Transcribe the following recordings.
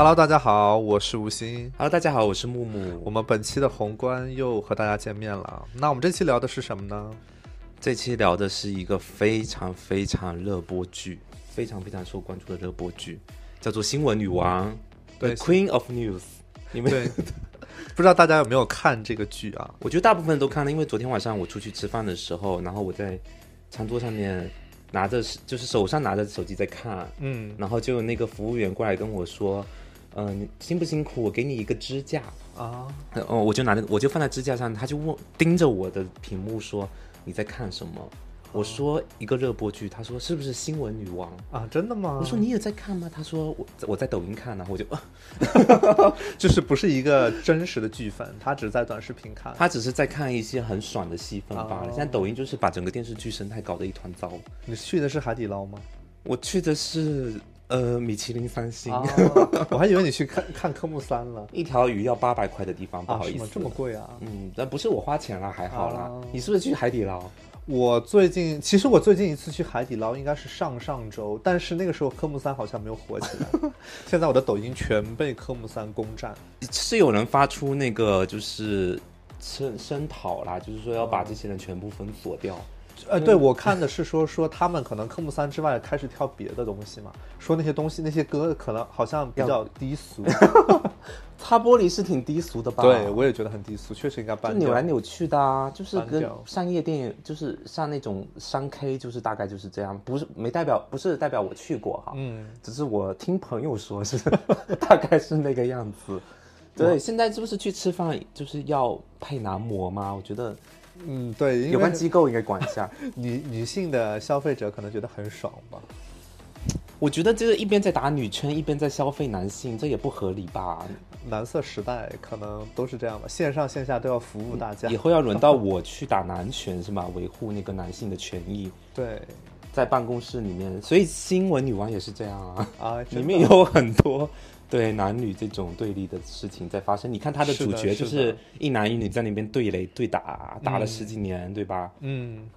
Hello，大家好，我是吴昕。Hello，大家好，我是木木。我们本期的宏观又和大家见面了。那我们这期聊的是什么呢？这期聊的是一个非常非常热播剧，非常非常受关注的热播剧，叫做《新闻女王》对 The Queen of News。你们对，不知道大家有没有看这个剧啊？我觉得大部分都看了，因为昨天晚上我出去吃饭的时候，然后我在餐桌上面拿着，就是手上拿着手机在看，嗯然后就有那个服务员过来跟我说，嗯、你辛不辛苦？我给你一个支架。啊，哦，我就拿着，我就放在支架上，他就问盯着我的屏幕说你在看什么？我说一个热播剧，他说是不是新闻女王？啊，真的吗？我说你也在看吗？他说我我在抖音看然后我就，就是不是一个真实的剧粉，他只是在短视频看。他只是在看一些很爽的戏份罢了。哦现在抖音就是把整个电视剧生态搞得一团糟。你去的是海底捞吗？我去的是呃米其林三星，啊，我还以为你去看看科目三了。一条鱼要八百块的地方，不好意思，？这么贵啊？嗯，但不是我花钱了，还好啦。哦你是不是去海底捞？我最近其实我最近一次去海底捞应该是上上周，但是那个时候科目三好像没有火起来。现在我的抖音全被科目三攻占。是有人发出那个就是声声讨啦，就是说要把这些人全部封锁掉。呃，对，我看的是说说他们可能科目三之外开始跳别的东西嘛，说那些东西那些歌可能好像比较低俗。擦玻璃是挺低俗的吧？对，我也觉得很低俗，确实应该就搬掉。扭来扭去的啊，就是跟上夜店，就是上那种商 K，就是大概就是这样，不是没代表不是代表我去过哈，嗯，只是我听朋友说是 大概是那个样子。对，现在是不是去吃饭就是要配男模吗？我觉得嗯，对，有关机构应该管一下。女女性的消费者可能觉得很爽吧。我觉得这个一边在打女圈，一边在消费男性，这也不合理吧？蓝色时代可能都是这样吧，线上线下都要服务大家以。后要轮到我去打男权是吗？维护那个男性的权益，对在办公室里面，所以新闻女王也是这样啊，啊，里面有很多对男女这种对立的事情在发生。你看他的主角就是一男一女在那边对垒对打，打了十几年，对吧？嗯，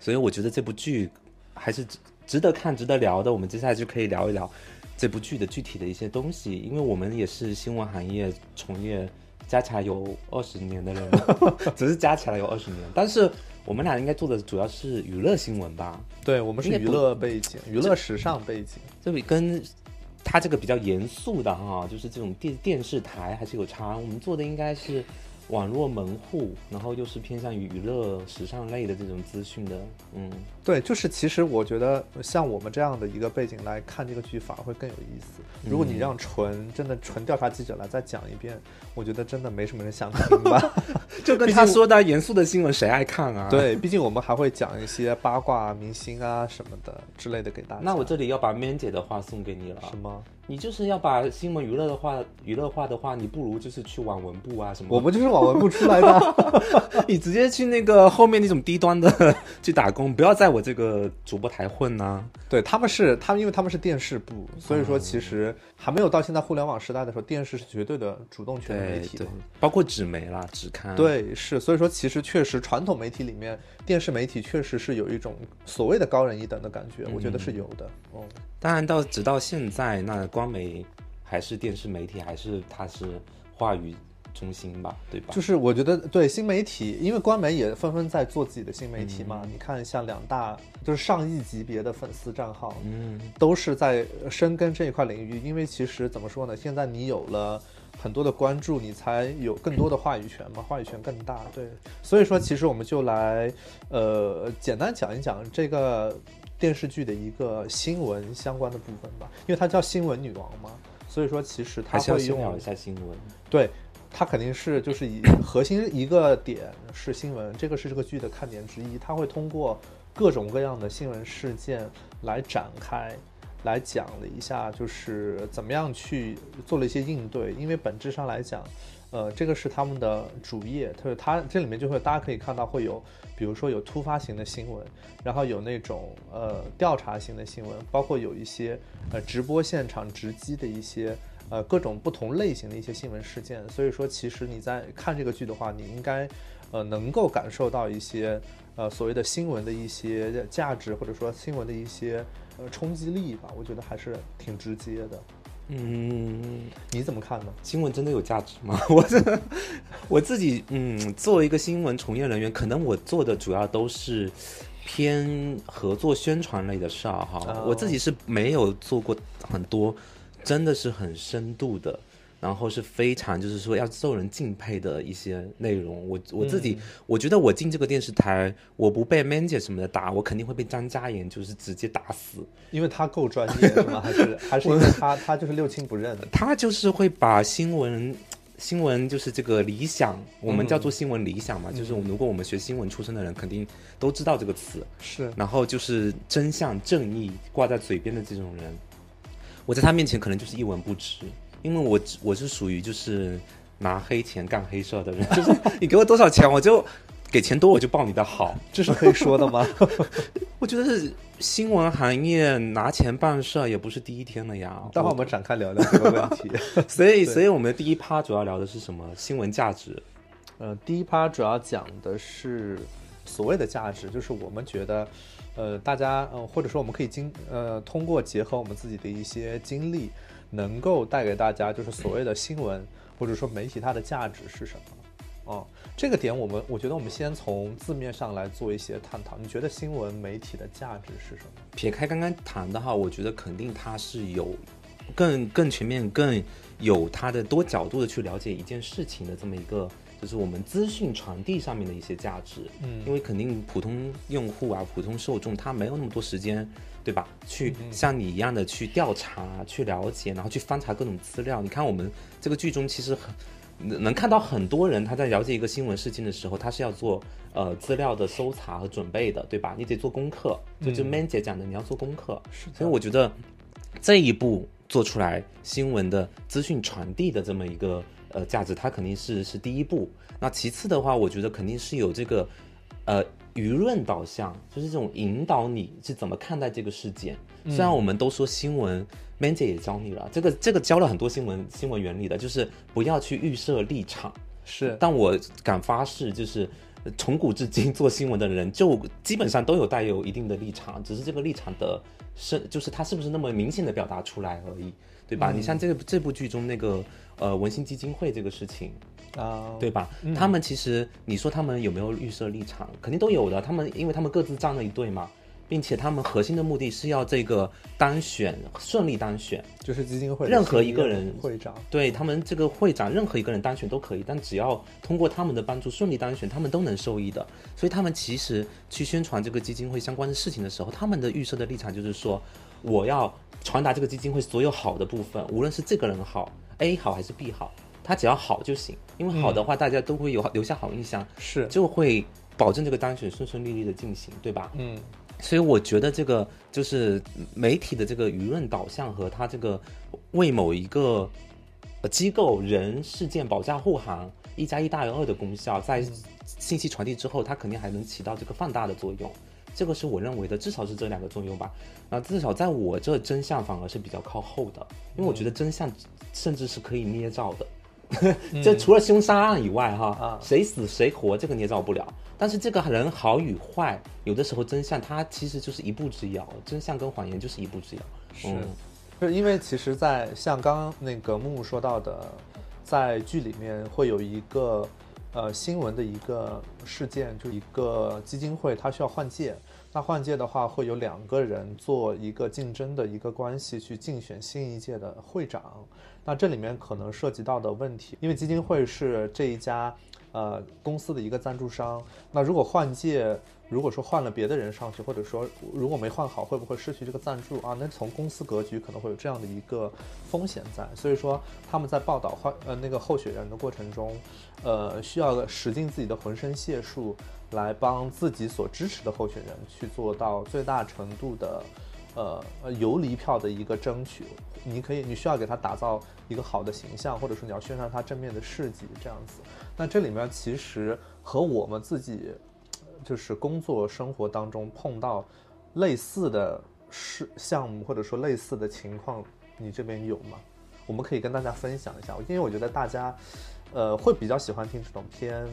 所以我觉得这部剧还是值值得看、值得聊的。我们接下来就可以聊一聊这部剧的具体的一些东西，因为我们也是新闻行业从业加起来有二十年的人，只是加起来有二十年，但是我们俩应该做的主要是娱乐新闻吧？对我们是娱乐背景，娱乐时尚背景。这比跟它这个比较严肃的哈，就是这种电电视台还是有差。我们做的应该是网络门户，然后又是偏向于娱乐时尚类的这种资讯的，嗯。对，就是其实我觉得像我们这样的一个背景来看这个剧，反而会更有意思。如果你让纯真的纯调查记者来再讲一遍，我觉得真的没什么人想听吧。就跟他说的严肃的新闻，谁爱看啊？。对，毕竟我们还会讲一些八卦、明星啊什么的之类的给大家。那我这里要把 Man 姐的话送给你了。什么？你就是要把新闻娱乐的话，娱乐化的话，你不如就是去网文部啊什么。我不就是网文部出来的？你直接去那个后面那种低端的去打工，不要在我这个主播台混呐、对，他们是他们，因为他们是电视部，所以说其实还没有到现在互联网时代的时候，电视是绝对的主动权媒体嘛。，包括纸媒啦、纸刊。，对，是，所以说其实确实传统媒体里面，电视媒体确实是有一种所谓的高人一等的感觉，我觉得是有的。哦，当然到直到现在，那光媒还是电视媒体，还是它是话语中心吧，对吧？就是我觉得对新媒体，因为官媒也纷纷在做自己的新媒体嗯嘛。你看，像两大就是上亿级别的粉丝账号，嗯，都是在深耕这一块领域。因为其实怎么说呢，现在你有了很多的关注，你才有更多的话语权嘛，话语权更大。对，所以说其实我们就来呃简单讲一讲这个电视剧的一个新闻相关的部分吧，因为它叫新闻女王嘛，所以说其实它会用先聊一下新闻。对。它肯定是就是以核心一个点是新闻，这个是这个剧的看点之一。它会通过各种各样的新闻事件来展开，来讲了一下，就是怎么样去做了一些应对。因为本质上来讲，呃，这个是他们的主业，就是它这里面就会大家可以看到会有，比如说有突发型的新闻，然后有那种呃调查型的新闻，包括有一些呃直播现场直击的一些。呃，各种不同类型的一些新闻事件，所以说其实你在看这个剧的话，你应该呃能够感受到一些呃所谓的新闻的一些价值，或者说新闻的一些呃冲击力吧，我觉得还是挺直接的。嗯，你怎么看呢？新闻真的有价值吗？我真的我自己，嗯，作为一个新闻从业人员，可能我做的主要都是偏合作宣传类的事儿哈。哦我自己是没有做过很多，真的是很深度的。然后是非常就是说要受人敬佩的一些内容，我我自己、我觉得我进这个电视台，我不被 man 姐什么的打，我肯定会被张嘉妍就是直接打死。因为他够专业是吗？还是 还是因为他他就是六亲不认的？他就是会把新闻，新闻就是这个理想，我们叫做新闻理想嘛，就是如果我们学新闻出身的人，肯定都知道这个词。是然后就是真相、正义挂在嘴边的这种人，我在他面前可能就是一文不值，因为我我是属于就是拿黑钱干黑事儿的人，就是你给我多少钱，我就给钱多我就报你的好。这是可以说的吗？我觉得是新闻行业拿钱办事儿也不是第一天了呀。待会儿我们展开聊聊这个问题。所以，所以我们第一趴主要聊的是什么？新闻价值。呃，第一趴主要讲的是所谓的价值，就是我们觉得，呃，大家，呃，或者说我们可以经，呃，通过结合我们自己的一些经历，能够带给大家，就是所谓的新闻或者说媒体它的价值是什么？哦，这个点我们我觉得我们先从字面上来做一些探讨。你觉得新闻媒体的价值是什么？撇开刚刚谈的哈，我觉得肯定它是有更更全面、更有它的多角度的去了解一件事情的这么一个，就是我们资讯传递上面的一些价值。嗯因为肯定普通用户啊、普通受众他没有那么多时间，对吧？去像你一样的去调查、去了解，然后去翻查各种资料。你看我们这个剧中其实很。能能看到很多人他在了解一个新闻事件的时候，他是要做呃资料的搜查和准备的，对吧？你得做功课，就就 Man 姐讲的，你要做功课。是所以我觉得这一步做出来新闻的资讯传递的这么一个呃价值，它肯定是是第一步。那其次的话，我觉得肯定是有这个呃舆论导向，就是这种引导你是怎么看待这个事件。虽然我们都说新闻，Man 姐也教你了，这个这个教了很多新闻新闻原理的，就是不要去预设立场。是，但我敢发誓，就是呃从古至今做新闻的人，就基本上都有带有一定的立场，只是这个立场的是，就是他是不是那么明显的表达出来而已，对吧？你像这个这部剧中那个呃文心基金会这个事情，啊，对吧？他们其实你说他们有没有预设立场，肯定都有的。他们因为他们各自站了一队嘛，并且他们核心的目的是要这个单选顺利当选，就是基金会任何一个人会长，对他们这个会长，任何一个人当选都可以，但只要通过他们的帮助顺利当选，他们都能受益的。所以他们其实去宣传这个基金会相关的事情的时候，他们的预设的立场就是说，我要传达这个基金会所有好的部分，无论是这个人好，A 好还是 B 好，他只要好就行，因为好的话，大家都会有留下好印象，是，就会保证这个当选顺顺利利的进行，对吧？嗯。所以我觉得这个就是媒体的这个舆论导向和他这个为某一个呃机构、人、事件保驾护航，一加一大于二的功效，在信息传递之后，它肯定还能起到这个放大的作用。这个是我认为的，至少是这两个作用吧。那至少在我这真相反而是比较靠后的，因为我觉得真相甚至是可以捏造的。这除了凶杀案以外，哈，啊谁死谁活这个捏造不了。但是这个人好与坏，有的时候真相它其实就是一步之遥，真相跟谎言就是一步之遥。是嗯，就是因为其实在，像刚刚那个木木说到的，在剧里面会有一个呃新闻的一个事件，就一个基金会它需要换届，那换届的话会有两个人做一个竞争的一个关系去竞选新一届的会长，那这里面可能涉及到的问题，因为基金会是这一家呃公司的一个赞助商，那如果换届，如果说换了别的人上去，或者说如果没换好，会不会失去这个赞助啊？那从公司格局可能会有这样的一个风险在，所以说他们在报道换呃那个候选人的过程中，呃需要使尽自己的浑身解数来帮自己所支持的候选人去做到最大程度的。呃呃游离票的一个争取，你可以你需要给他打造一个好的形象，或者说你要宣传他正面的事迹这样子。那这里面其实和我们自己就是工作生活当中碰到类似的事项目，或者说类似的情况，你这边有吗？我们可以跟大家分享一下，因为我觉得大家呃会比较喜欢听这种偏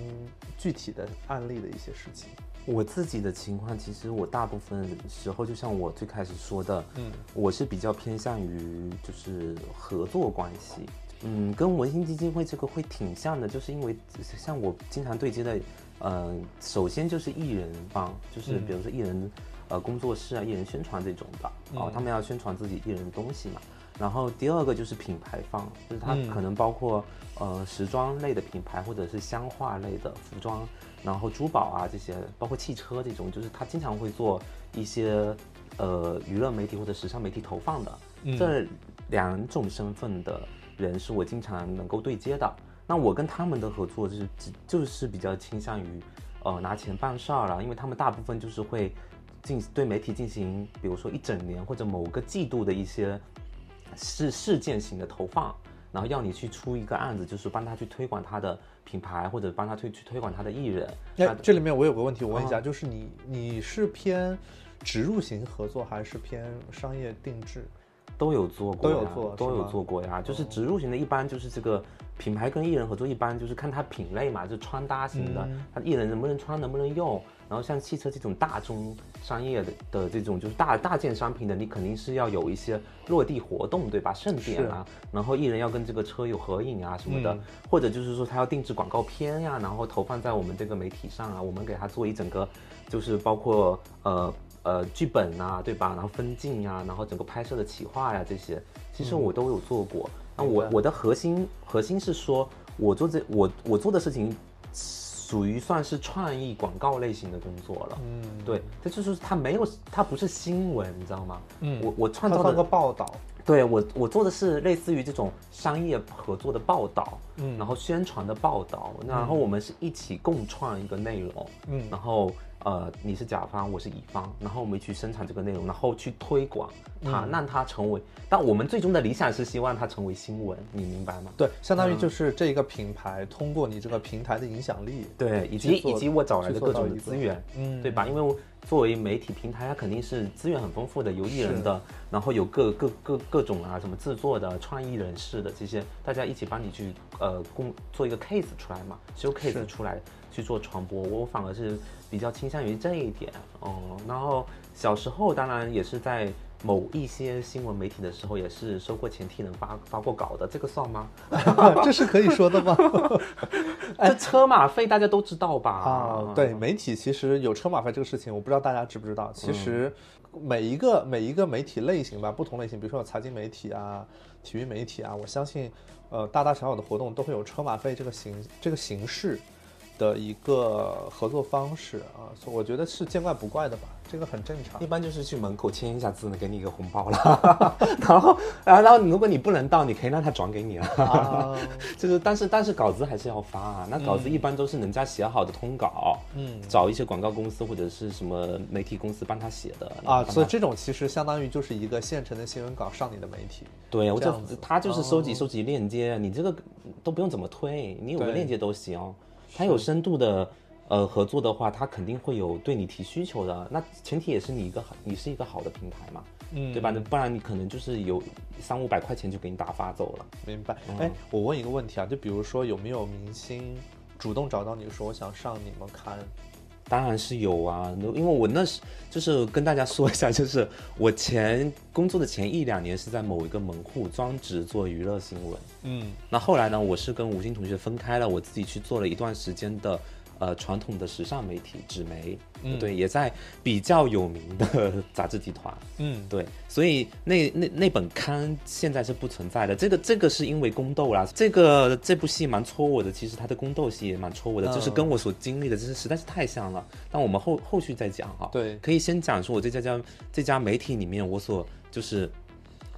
具体的案例的一些事情。我自己的情况，其实我大部分时候，就像我最开始说的，嗯，我是比较偏向于就是合作关系，嗯，跟文心基金会这个会挺像的，就是因为像我经常对接的，呃，首先就是艺人方，就是比如说艺人呃工作室啊、艺人宣传这种的，哦，他们要宣传自己艺人的东西嘛。然后第二个就是品牌方，就是它可能包括呃时装类的品牌，或者是香化类的服装，然后珠宝啊这些，包括汽车这种，就是他经常会做一些呃娱乐媒体或者时尚媒体投放的。这两种身份的人是我经常能够对接的。那我跟他们的合作就是就是比较倾向于呃拿钱办事儿了，因为他们大部分就是会进对媒体进行，比如说一整年或者某个季度的一些。事事件型的投放，然后要你去出一个案子，就是帮他去推广他的品牌，或者帮他推去推广他的艺人。那这里面我有个问题，我问一下，就是你你是偏植入型合作，还是偏商业定制？都有做过，都有做，都有做过呀。就是植入型的，一般就是这个品牌跟艺人合作，一般就是看他品类嘛，就穿搭型的，他艺人能不能穿，能不能用。然后像汽车这种大宗商业的的这种就是大大件商品的，你肯定是要有一些落地活动，对吧？盛典啊，然后艺人要跟这个车有合影啊什么的，或者就是说他要定制广告片呀，然后投放在我们这个媒体上啊，我们给他做一整个，就是包括呃呃剧本啊，对吧？然后分镜呀，然后整个拍摄的企划呀这些，其实我都有做过。那我我的核心核心是说，我做这我我做的事情。属于算是创意广告类型的工作了，嗯，对，这就是它没有，它不是新闻，你知道吗？嗯，我我创造的个报道，对我我做的是类似于这种商业合作的报道，嗯，然后宣传的报道，然后我们是一起共创一个内容，嗯，然后。呃，你是甲方，我是乙方，然后我们一起生产这个内容，然后去推广它，让它成为。但我们最终的理想是希望它成为新闻，你明白吗？对，相当于就是这一个品牌通过你这个平台的影响力，对，以及以及我找来的各种资源，嗯，对吧？因为作为媒体平台，它肯定是资源很丰富的，有艺人的，然后有各各各各种啊，什么制作的、创意人士的这些，大家一起帮你去呃共做一个 case 出来嘛，show case 出来去做传播。我反而是。比较倾向于这一点哦，然后小时候当然也是在某一些新闻媒体的时候，也是收过钱替人发发过稿的，这个算吗？这是可以说的吗？这车马费大家都知道吧？啊，对，媒体其实有车马费这个事情，我不知道大家知不知道。其实每一个每一个媒体类型吧，不同类型，比如说有财经媒体啊、体育媒体啊，我相信，呃，大大小小的活动都会有车马费这个形这个形式。的一个合作方式啊，我觉得是见怪不怪的吧，这个很正常。一般就是去门口签一下字呢，给你一个红包了。然后，然后，如果你不能到，你可以让他转给你了。就是，但是，但是稿子还是要发啊。那稿子一般都是人家写好的通稿，嗯，找一些广告公司或者是什么媒体公司帮他写的啊。所以这种其实相当于就是一个现成的新闻稿上你的媒体。对，我就他就是收集收集链接，你这个都不用怎么推，你有个链接都行。他有深度的，呃，合作的话，他肯定会有对你提需求的。那前提也是你一个好，你是一个好的平台嘛，嗯，对吧？那不然你可能就是有三五百块钱就给你打发走了。明白？哎，我问一个问题啊，就比如说有没有明星主动找到你说我想上你们刊？当然是有啊，因为我那时就是跟大家说一下，就是我前工作的前一两年是在某一个门户专职做娱乐新闻，嗯，那后来呢，我是跟吴昕同学分开了，我自己去做了一段时间的。呃，传统的时尚媒体纸媒，嗯，对，也在比较有名的杂志集团，嗯，对，所以那那那本刊现在是不存在的。这个这个是因为宫斗啦，这个这部戏蛮戳我的，其实它的宫斗戏也蛮戳我的，就是跟我所经历的，就是实在是太像了。但我们后后续再讲哈，对，可以先讲说我这家家这家媒体里面我所就是。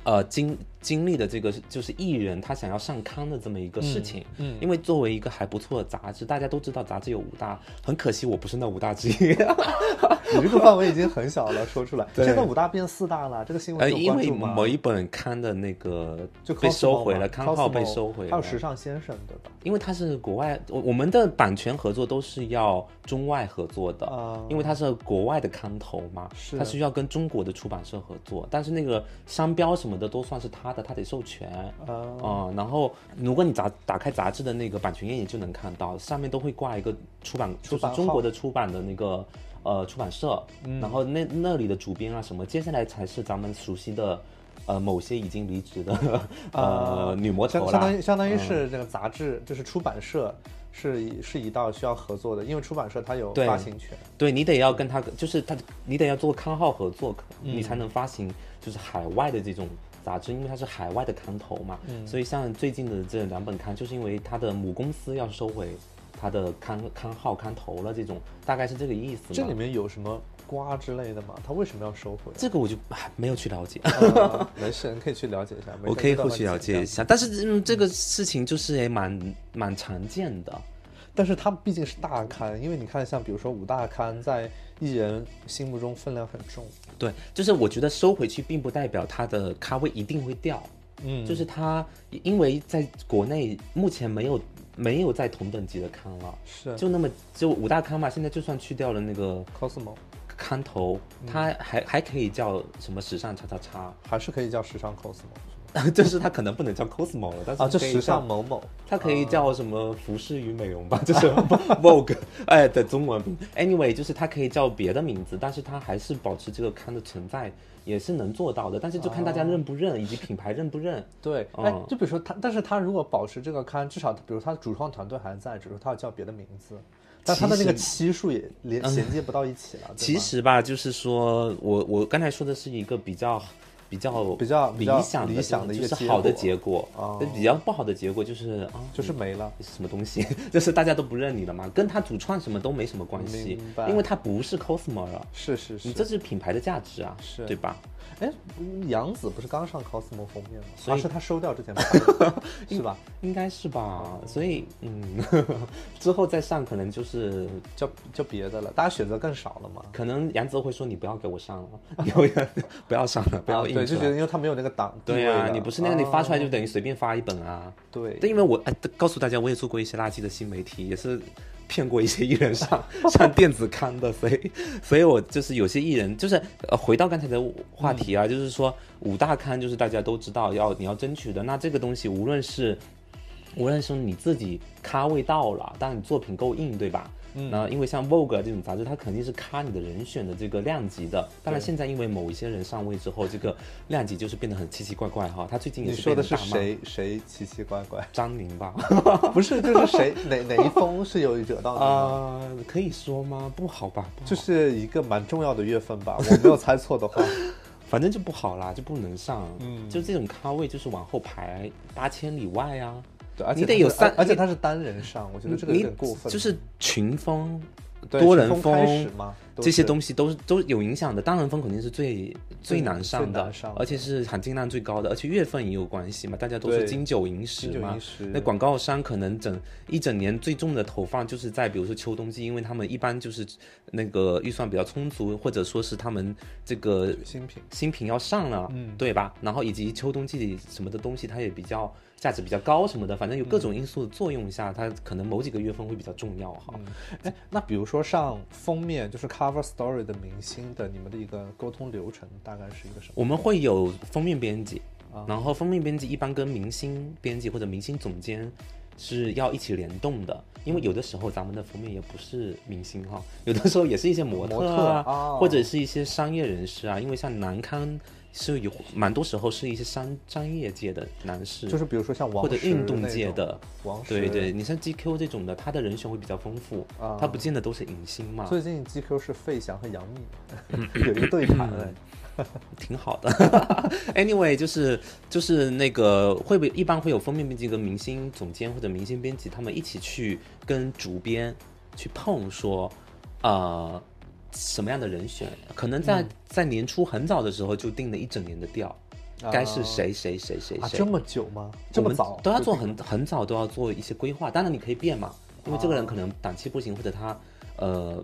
呃，经经历的这个就是艺人他想要上刊的这么一个事情，嗯，因为作为一个还不错的杂志，大家都知道杂志有五大，很可惜我不是那五大之一。你这个范围已经很小了，说出来，现在五大变四大了，这个新闻有关注吗？因为某一本刊的那个就被收回了，刊号被收回了，还有时尚先生对吧？因为他是国外，我我们的版权合作都是要中外合作的，因为他是国外的刊头嘛，是，他需要跟中国的出版社合作，但是那个商标什么。的都算是他的，他得授权啊。然后，如果你打打开杂志的那个版权页，你就能看到上面都会挂一个出版，就是中国的出版的那个呃出版社，嗯然后那那里的主编啊什么，接下来才是咱们熟悉的。呃，某些已经离职的呃女魔头相相当于，相当于嗯是这个杂志，就是出版社是一是一道需要合作的，因为出版社它有发行权。对你得要跟他，就是他，你得要做刊号合作，嗯你才能发行就是海外的这种杂志，因为它是海外的刊头嘛。嗯所以像最近的这两本刊，就是因为它的母公司要收回它的刊刊号刊头了，这种大概是这个意思。这里面有什么瓜之类的吗？它为什么要收回？这个我就唉没有去了解，呃没事，你可以去了解一下。我可以后续了解一下。但是嗯，这个事情就是也蛮蛮常见的。但是它毕竟是大刊，因为你看，像比如说五大刊，在艺人心目中分量很重。对，就是我觉得收回去，并不代表它的咖位一定会掉。嗯就是它，因为在国内目前没有没有在同等级的刊了，是就那么就五大刊嘛。现在就算去掉了那个 Cosmo，刊头，它还还可以叫什么时尚叉叉叉，还是可以叫时尚 Cosmo 就是它可能不能叫 cosmo 了，但是时尚叫某某。它可以叫什么服饰与美容吧，就是 Vogue 哎的中文名。Anyway，就是它可以叫别的名字，但是它还是保持这个刊的存在，也是能做到的。但是就看大家认不认，以及品牌认不认。对，嗯哎，就比如说它，但是它如果保持这个刊，至少比如他主创团队还在，只是说他要叫别的名字，但他的那个期数也连衔接不到一起了。其实吧，就是说我我刚才说的是一个比较比较比较理想的理想的一个结就是好的果。结果，比较不好的结果就是啊，就是没了。是什么东西，就是大家都不认你了嘛，跟他主创什么都没什么关系，因为他不是 Cosmo 了，是是是，你这是品牌的价值啊，是。对吧？哎，杨紫不是刚上 Cosmo 封面吗？所以啊，是他收掉之前拍 的，是吧？应该是吧，所以嗯，之后再上可能就是叫叫别的了，大家选择更少了嘛。可能杨紫会说你不要给我上了，你不要不要上了，不要啊对，就觉得因为他没有那个档对啊，你不是那个，你发出来就哦等于随便发一本啊。对但，因为我哎，告诉大家，我也做过一些垃圾的新媒体，也是骗过一些艺人上 上电子刊的，所以，所以我就是有些艺人，就是呃，回到刚才的话题啊，就是说五大刊就是大家都知道要你要争取的，那这个东西无论是无论是你自己咖位到了，但你作品够硬，对吧？嗯，那因为像 Vogue 啊这种杂志，它肯定是咖你的人选的这个量级的。当然，现在因为某一些人上位之后，这个量级就是变得很奇奇怪怪哈。他最近也是你说的是？谁？谁奇奇怪怪？张宁吧？不是，就是谁哪哪一封是有惹到你可以说吗？不好吧？好就是一个蛮重要的月份吧，我没有猜错的话。反正就不好啦，就不能上。嗯就这种咖位就是往后排八千里外啊。对，而且你得有三而且他是单人上，我觉得这个有你点过分。就是群风、多人群峰开峰始嘛，都这些东西都是都有影响的。单人风肯定是最最难上的最难上，的而且是含金量最高的，而且月份也有关系嘛，大家都是金九银十嘛。那广告商可能整一整年最重的投放就是在比如说秋冬季，因为他们一般就是那个预算比较充足，或者说是他们这个新品。新品要上了，嗯对吧？然后以及秋冬季什么的东西，它也比较价值比较高什么的，反正有各种因素的作用下，它可能某几个月份会比较重要哈。哎，那比如说上封面就是 cover story 的明星的，你们的一个沟通流程大概是一个什么？我们会有封面编辑，啊。然后封面编辑一般跟明星编辑或者明星总监是要一起联动的，因为有的时候咱们的封面也不是明星哈，有的时候也是一些模模特特啊，哦或者是一些商业人士啊，因为像南刊是有蛮多时候是一些商商业界的男士，就是比如说像王或者运动界的，王，对对，你像 GQ 这种的，他的人选会比较丰富，啊他不见得都是影星嘛，最近 GQ 是费翔和杨幂 有一个对谈哎，挺好的。anyway，就是就是那个会不会一般会有封面编辑跟明星总监或者明星编辑他们一起去跟主编去碰说，呃，什么样的人选，可能在、嗯在年初很早的时候就定了一整年的调，该是谁谁谁谁啊，谁。这么久吗？这么早都要做很很早都要做一些规划，当然你可以变嘛，因为这个人可能档期不行，或者他呃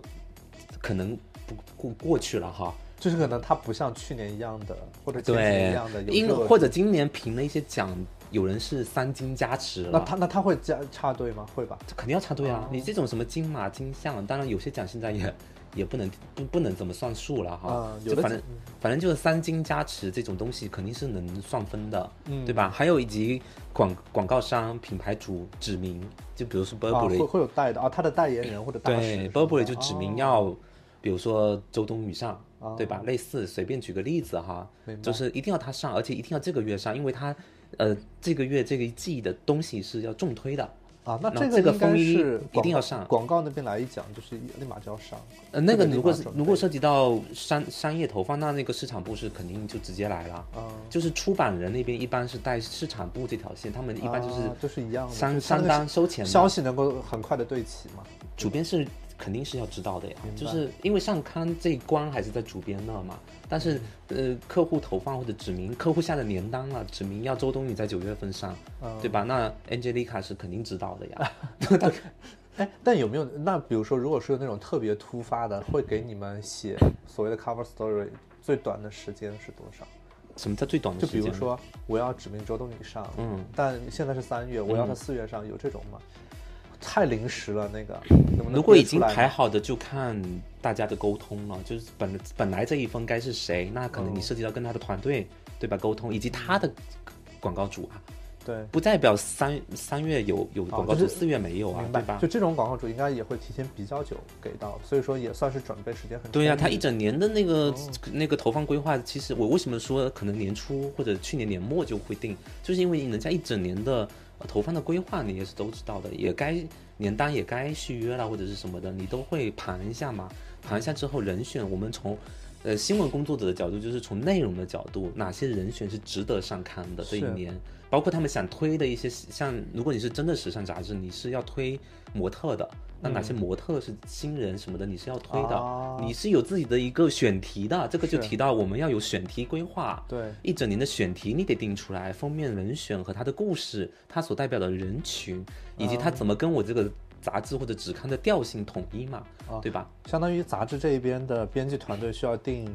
可能不过过去了哈，就是可能他不像去年一样的，或者前几年一样的，因或者今年评了一些奖，有人是三金加持了，那他那他会加插队吗？会吧？这肯定要插队啊！哦你这种什么金马金像，当然有些奖现在也也不能不不能怎么算数了哈，就反正奖反正就是三金加持这种东西肯定是能算分的，嗯。对吧？还有以及广广告商、品牌主指明，就比如说啊，会 Burberry，、会有代的啊，他的代言人或者大使 Burberry 就指明哦要。比如说周冬雨上，哦对吧？类似随便举个例子哈，就是一定要他上，而且一定要这个月上，因为他呃这个月这个一季的东西是要重推的，啊，那这个风衣是一定要上广告那边来一讲，就是立马就要上。呃，那个如果是如果涉及到商商业投放，那那个市场部是肯定就直接来了。嗯，就是出版人那边一般是带市场部这条线，他们一般就是啊就是一样的，相就是它那相当收钱。消息能够很快的对齐嘛。主编是肯定是要知道的呀就是因为上刊这一关还是在主编那嘛，但是呃客户投放或者指明客户下的年单了，指明要周冬雨在九月份上，嗯对吧？那 Angelica 是肯定知道的呀。哎，但有没有那比如说，如果是那种特别突发的，会给你们写所谓的 cover story，最短的时间是多少？什么叫最短的就时间？就比如说，我要指明周冬雨上，嗯，但现在是三月，我要他四月上，有这种吗？太临时了，那个。如果已经排好的，就看大家的沟通了。就是本本来这一封该是谁，那可能你哦涉及到跟他的团队对吧沟通，以及他的广告主啊，对，不代表三三月有有广告主，就是四月没有啊，明白对吧就？这种广告主应该也会提前比较久给到，所以说也算是准备时间很对呀、他一整年的那个、哦那个投放规划，其实我为什么说可能年初或者去年年末就会定，就是因为人家一整年的、呃投放的规划，你也是都知道的，也该年单也该续约了或者是什么的，你都会盘一下嘛。盘一下之后，人选我们从呃新闻工作者的角度，就是从内容的角度，哪些人选是值得上刊的这一年，包括他们想推的一些，像如果你是真的时尚杂志，你是要推模特的，那哪些模特是新人什么的，你是要推的，你是有自己的一个选题的，这个就提到我们要有选题规划。对。一整年的选题你得定出来，封面人选和他的故事，他所代表的人群，以及他怎么跟我这个杂志或者纸刊的调性统一嘛，啊对吧？相当于杂志这一边的编辑团队需要定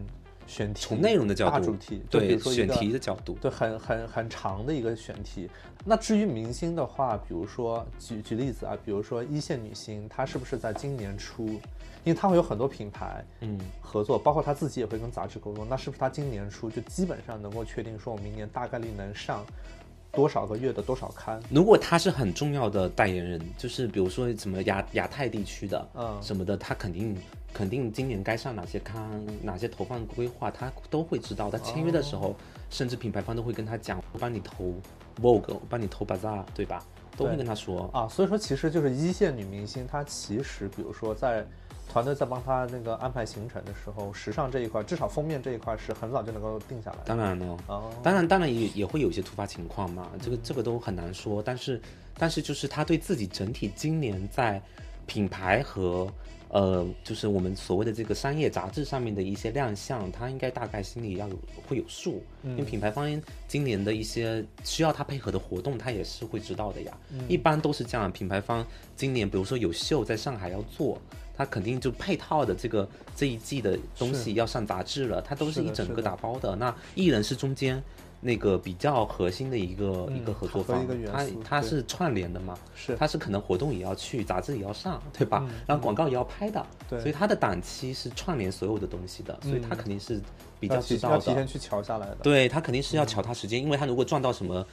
选题，从内容的角度，大主题，对如说选题的角度，对，很很很长的一个选题。那至于明星的话，比如说举举例子啊，比如说一线女星，她是不是在今年初，因为她会有很多品牌嗯，合作，包括她自己也会跟杂志沟通，那是不是她今年初就基本上能够确定说，我明年大概率能上多少个月的多少刊？如果他是很重要的代言人，就是比如说什么亚亚太地区的，嗯什么的，他肯定肯定今年该上哪些刊，哪些投放规划，他都会知道。他签约的时候，哦甚至品牌方都会跟他讲，我帮你投 Vogue，我帮你投 Bazaar，对吧？都会跟他说。啊，所以说其实就是一线女明星，她其实比如说在团队在帮她那个安排行程的时候，时尚这一块，至少封面这一块是很早就能够定下来的。当然了，哦，当然，当然也也会有一些突发情况嘛，这个这个都很难说。但是，但是就是他对自己整体今年在品牌和呃，就是我们所谓的这个商业杂志上面的一些亮相，他应该大概心里要有会有数。因为品牌方今年的一些需要他配合的活动，他也是会知道的呀。一般都是这样，品牌方今年比如说有秀在上海要做。他肯定就配套的这个这一季的东西要上杂志了，它都是是一整个打包的。那艺人是中间那个比较核心的一个、嗯一个合作方它它是串联的嘛，是它是可能活动也要去，杂志也要上，对吧？然后广告也要拍的，嗯对所以它的档期是串联所有的东西的，所以它嗯肯定是比较知道的提要提前。去瞧下来的。对他肯定是要瞧他时间，因为他如果撞到什么，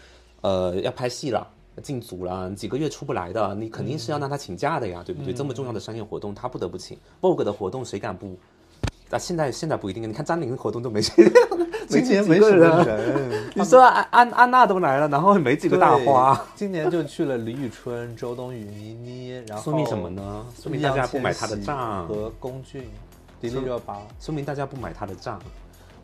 呃，要拍戏了。进组了，几个月出不来的，你肯定是要让他请假的呀，对不对？这么重要的商业活动，他不得不请。Vogue 的活动谁敢不？啊，现在现在不一定，你看张琳的活动都没谁，今年没什么个人。你说安安安娜都来了，然后没几个大花，今年就去了李宇春、周冬雨、倪妮，然后说明什么呢？说明大家不买他的账，和龚俊、迪丽热巴。说明大家不买他的账。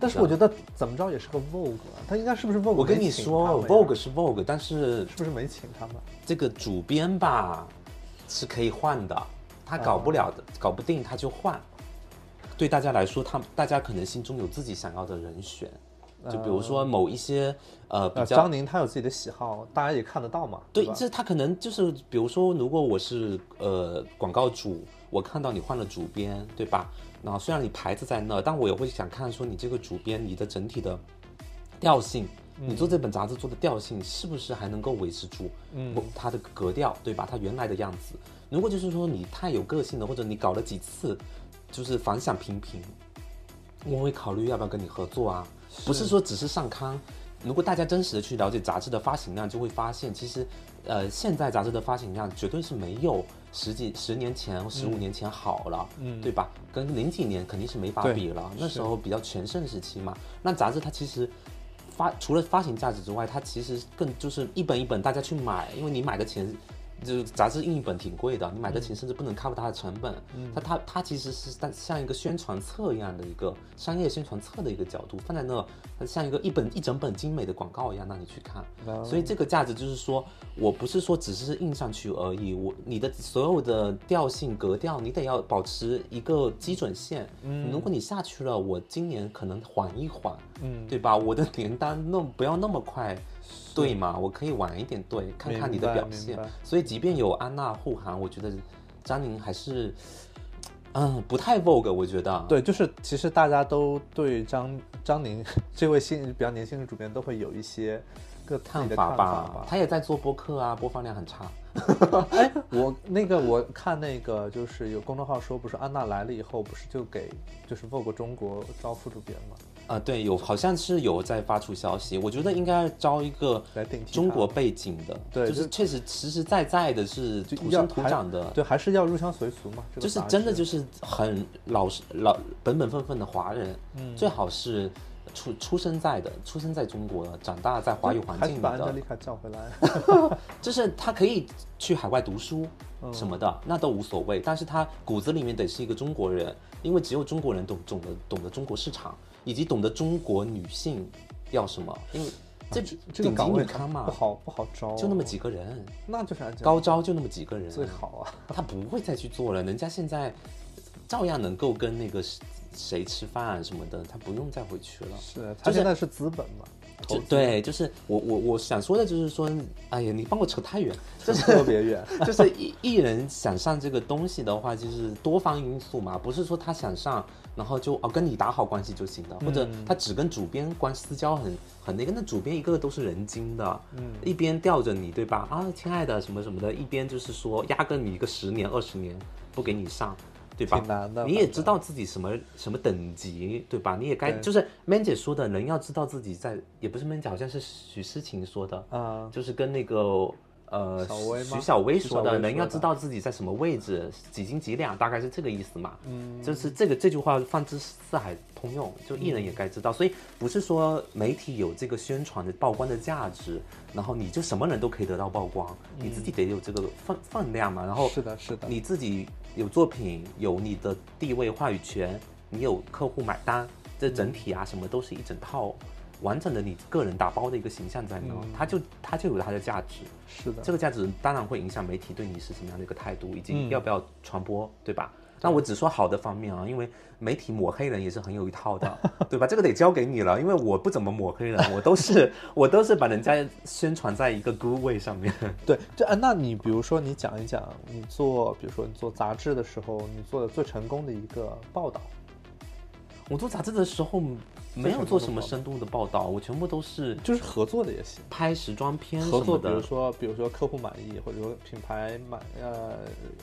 但是我觉得怎么着也是个 Vogue，啊他应该是不是 Vogue？我跟你说，Vogue 是 Vogue，但是是不是没请他们？这个主编吧是可以换的，他搞不了的，搞不定他就换。对大家来说，他大家可能心中有自己想要的人选，就比如说某一些呃比呃，较张宁他有自己的喜好，大家也看得到嘛。对，吧这他可能就是，比如说，如果我是呃广告主，我看到你换了主编，对吧？然后虽然你牌子在那，但我也会想看说你这个主编你的整体的调性，你做这本杂志做的调性是不是还能够维持住嗯不它的格调，对吧？它原来的样子。如果就是说你太有个性了，或者你搞了几次，就是反响平平，我会考虑要不要跟你合作啊。不是说只是上刊。如果大家真实的去了解杂志的发行量，就会发现其实，呃，现在杂志的发行量绝对是没有十几十年前、十五年前好了，嗯对吧？跟零几年肯定是没法比了，那时候比较全盛时期嘛。那杂志它其实发除了发行价值之外，它其实更就是一本一本大家去买，因为你买的钱。就是杂志印一本挺贵的，你买得起甚至不能 cover 它的成本。它它它其实是像像一个宣传册一样的一个商业宣传册的一个角度放在那，它像一个一本一整本精美的广告一样让你去看。哦所以这个价值就是说，我不是说只是印上去而已，我你的所有的调性格调，你得要保持一个基准线。嗯，如果你下去了，我今年可能缓一缓，嗯，对吧？我的年单那不要那么快。对嘛，我可以晚一点对，看看你的表现。所以即便有安娜护航，我觉得张宁还是，嗯，不太 vogue，我觉得。对，就是其实大家都对张张宁 这位新比较年轻的主编都会有一些个看法吧，吧。他也在做播客啊，播放量很差。哎，我那个我看那个就是有公众号说，不是安娜来了以后，不是就给就是 Vogue 中国招副主编吗？啊、对，有好像是有在发出消息，我觉得应该招一个中国背景的，对就就是确实实实在在的是土生土长的，对，还是要入乡随俗嘛。这个就是真的就是很老实老本本分分的华人，嗯最好是出出生在的，出生在中国，长大在华语环境里的把安吉的，丽卡叫回来。就是他可以去海外读书嗯什么的，那都无所谓。但是他骨子里面得是一个中国人，因为只有中国人懂懂得懂得中国市场，以及懂得中国女性要什么。因为这啊这个岗位女咖嘛不，好不好招，就那么几个人，那就是高招就那么几个人，最好啊。他不会再去做了，人家现在照样能够跟那个谁谁吃饭什么的，他不用再回去了。是他现在是资本嘛，对，就是我我我想说的就是说，哎呀，你帮我扯太远，就是特别远。就是艺艺人想上这个东西的话，就是多方因素嘛，不是说他想上，然后就哦跟你打好关系就行了，或者他只跟主编关私交很很那个，那主编一个个都是人精的，嗯，一边吊着你对吧？啊，亲爱的什么什么的，一边就是说压根你一个十年二十年不给你上。对吧？挺难的你也知道自己什么什么等级，对吧？你也该就是 Man 姐说的，人要知道自己在，也不是 Man 姐，好像是许诗晴说的，啊，就是跟那个呃徐小薇说的，人要知道自己在什么位置，几斤几两，大概是这个意思嘛。嗯，就是这个这句话放之四海通用，就艺人也该知道。所以不是说媒体有这个宣传的曝光的价值，然后你就什么人都可以得到曝光，你自己得有这个分分量嘛。然后是的，是的，你自己有作品，有你的地位话语权，你有客户买单，这整体啊什么都是一整套完整的你个人打包的一个形象在那，它就它就有它的价值。是的，这个价值当然会影响媒体对你是什么样的一个态度，以及嗯要不要传播，对吧？那我只说好的方面啊，因为媒体抹黑人也是很有一套的，对吧？这个得交给你了，因为我不怎么抹黑人，我都是我都是把人家宣传在一个 good way 上面。对，这啊，那你比如说你讲一讲你做，比如说你做杂志的时候，你做的最成功的一个报道，我做杂志的时候没有做什么深度的报道，我全部都是就是合作的也行。拍时装片什合作，么的。比如说，比如说客户满意，或者说品牌满呃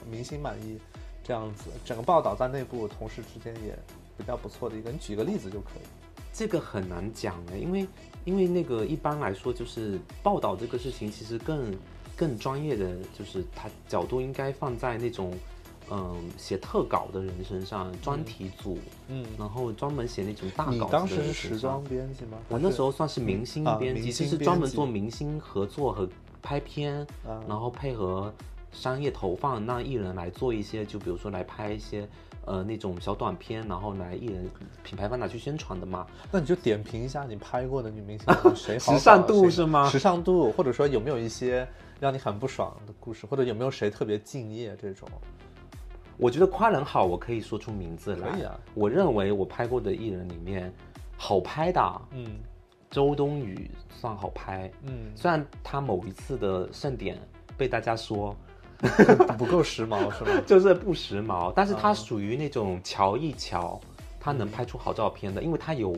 明星满意，这样子，整个报道在内部同事之间也比较不错的一个。你举个例子就可以。这个很难讲哎，因为因为那个一般来说就是报道这个事情，其实更更专业的就是它角度应该放在那种嗯写特稿的人身上，专题组，嗯，然后专门写那种大稿当时是时装。编辑吗？我那时候算是明星啊编辑，明星就是专门做明星合作和拍片，啊然后配合商业投放，让艺人来做一些，就比如说来拍一些呃那种小短片，然后来艺人品牌方拿去宣传的嘛。那你就点评一下你拍过的女明星谁 好时尚度是吗时尚度，或者说有没有一些让你很不爽的故事，或者有没有谁特别敬业这种？我觉得夸人好，我可以说出名字来。可以啊我认为我拍过的艺人里面，好拍的啊嗯周冬雨算好拍。嗯，虽然她某一次的盛典被大家说不够时髦 是吗？就是不时髦，但是她啊属于那种瞧一瞧，她能拍出好照片的，因为她有，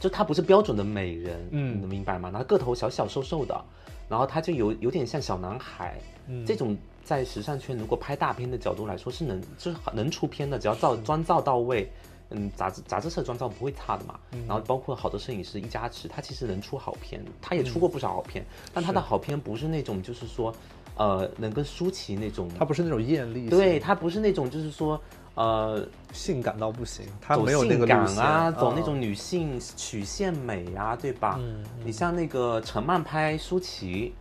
就她不是标准的美人，嗯你能明白吗？然后个头小小瘦瘦的，然后她就有有点像小男孩，嗯这种在时尚圈如果拍大片的角度来说是能就是能出片的，只要照妆造到位。嗯，杂志杂志社妆造不会差的嘛，嗯然后包括好多摄影师一加持，他其实能出好片，他也出过不少好片，但他的好片不是那种就是说，呃，能跟舒淇那种，他不是那种艳丽，对，他不是那种就是说呃性感到不行，他没有那性感啊，走那嗯种女性曲线美啊，对吧？嗯你像那个陈曼拍舒淇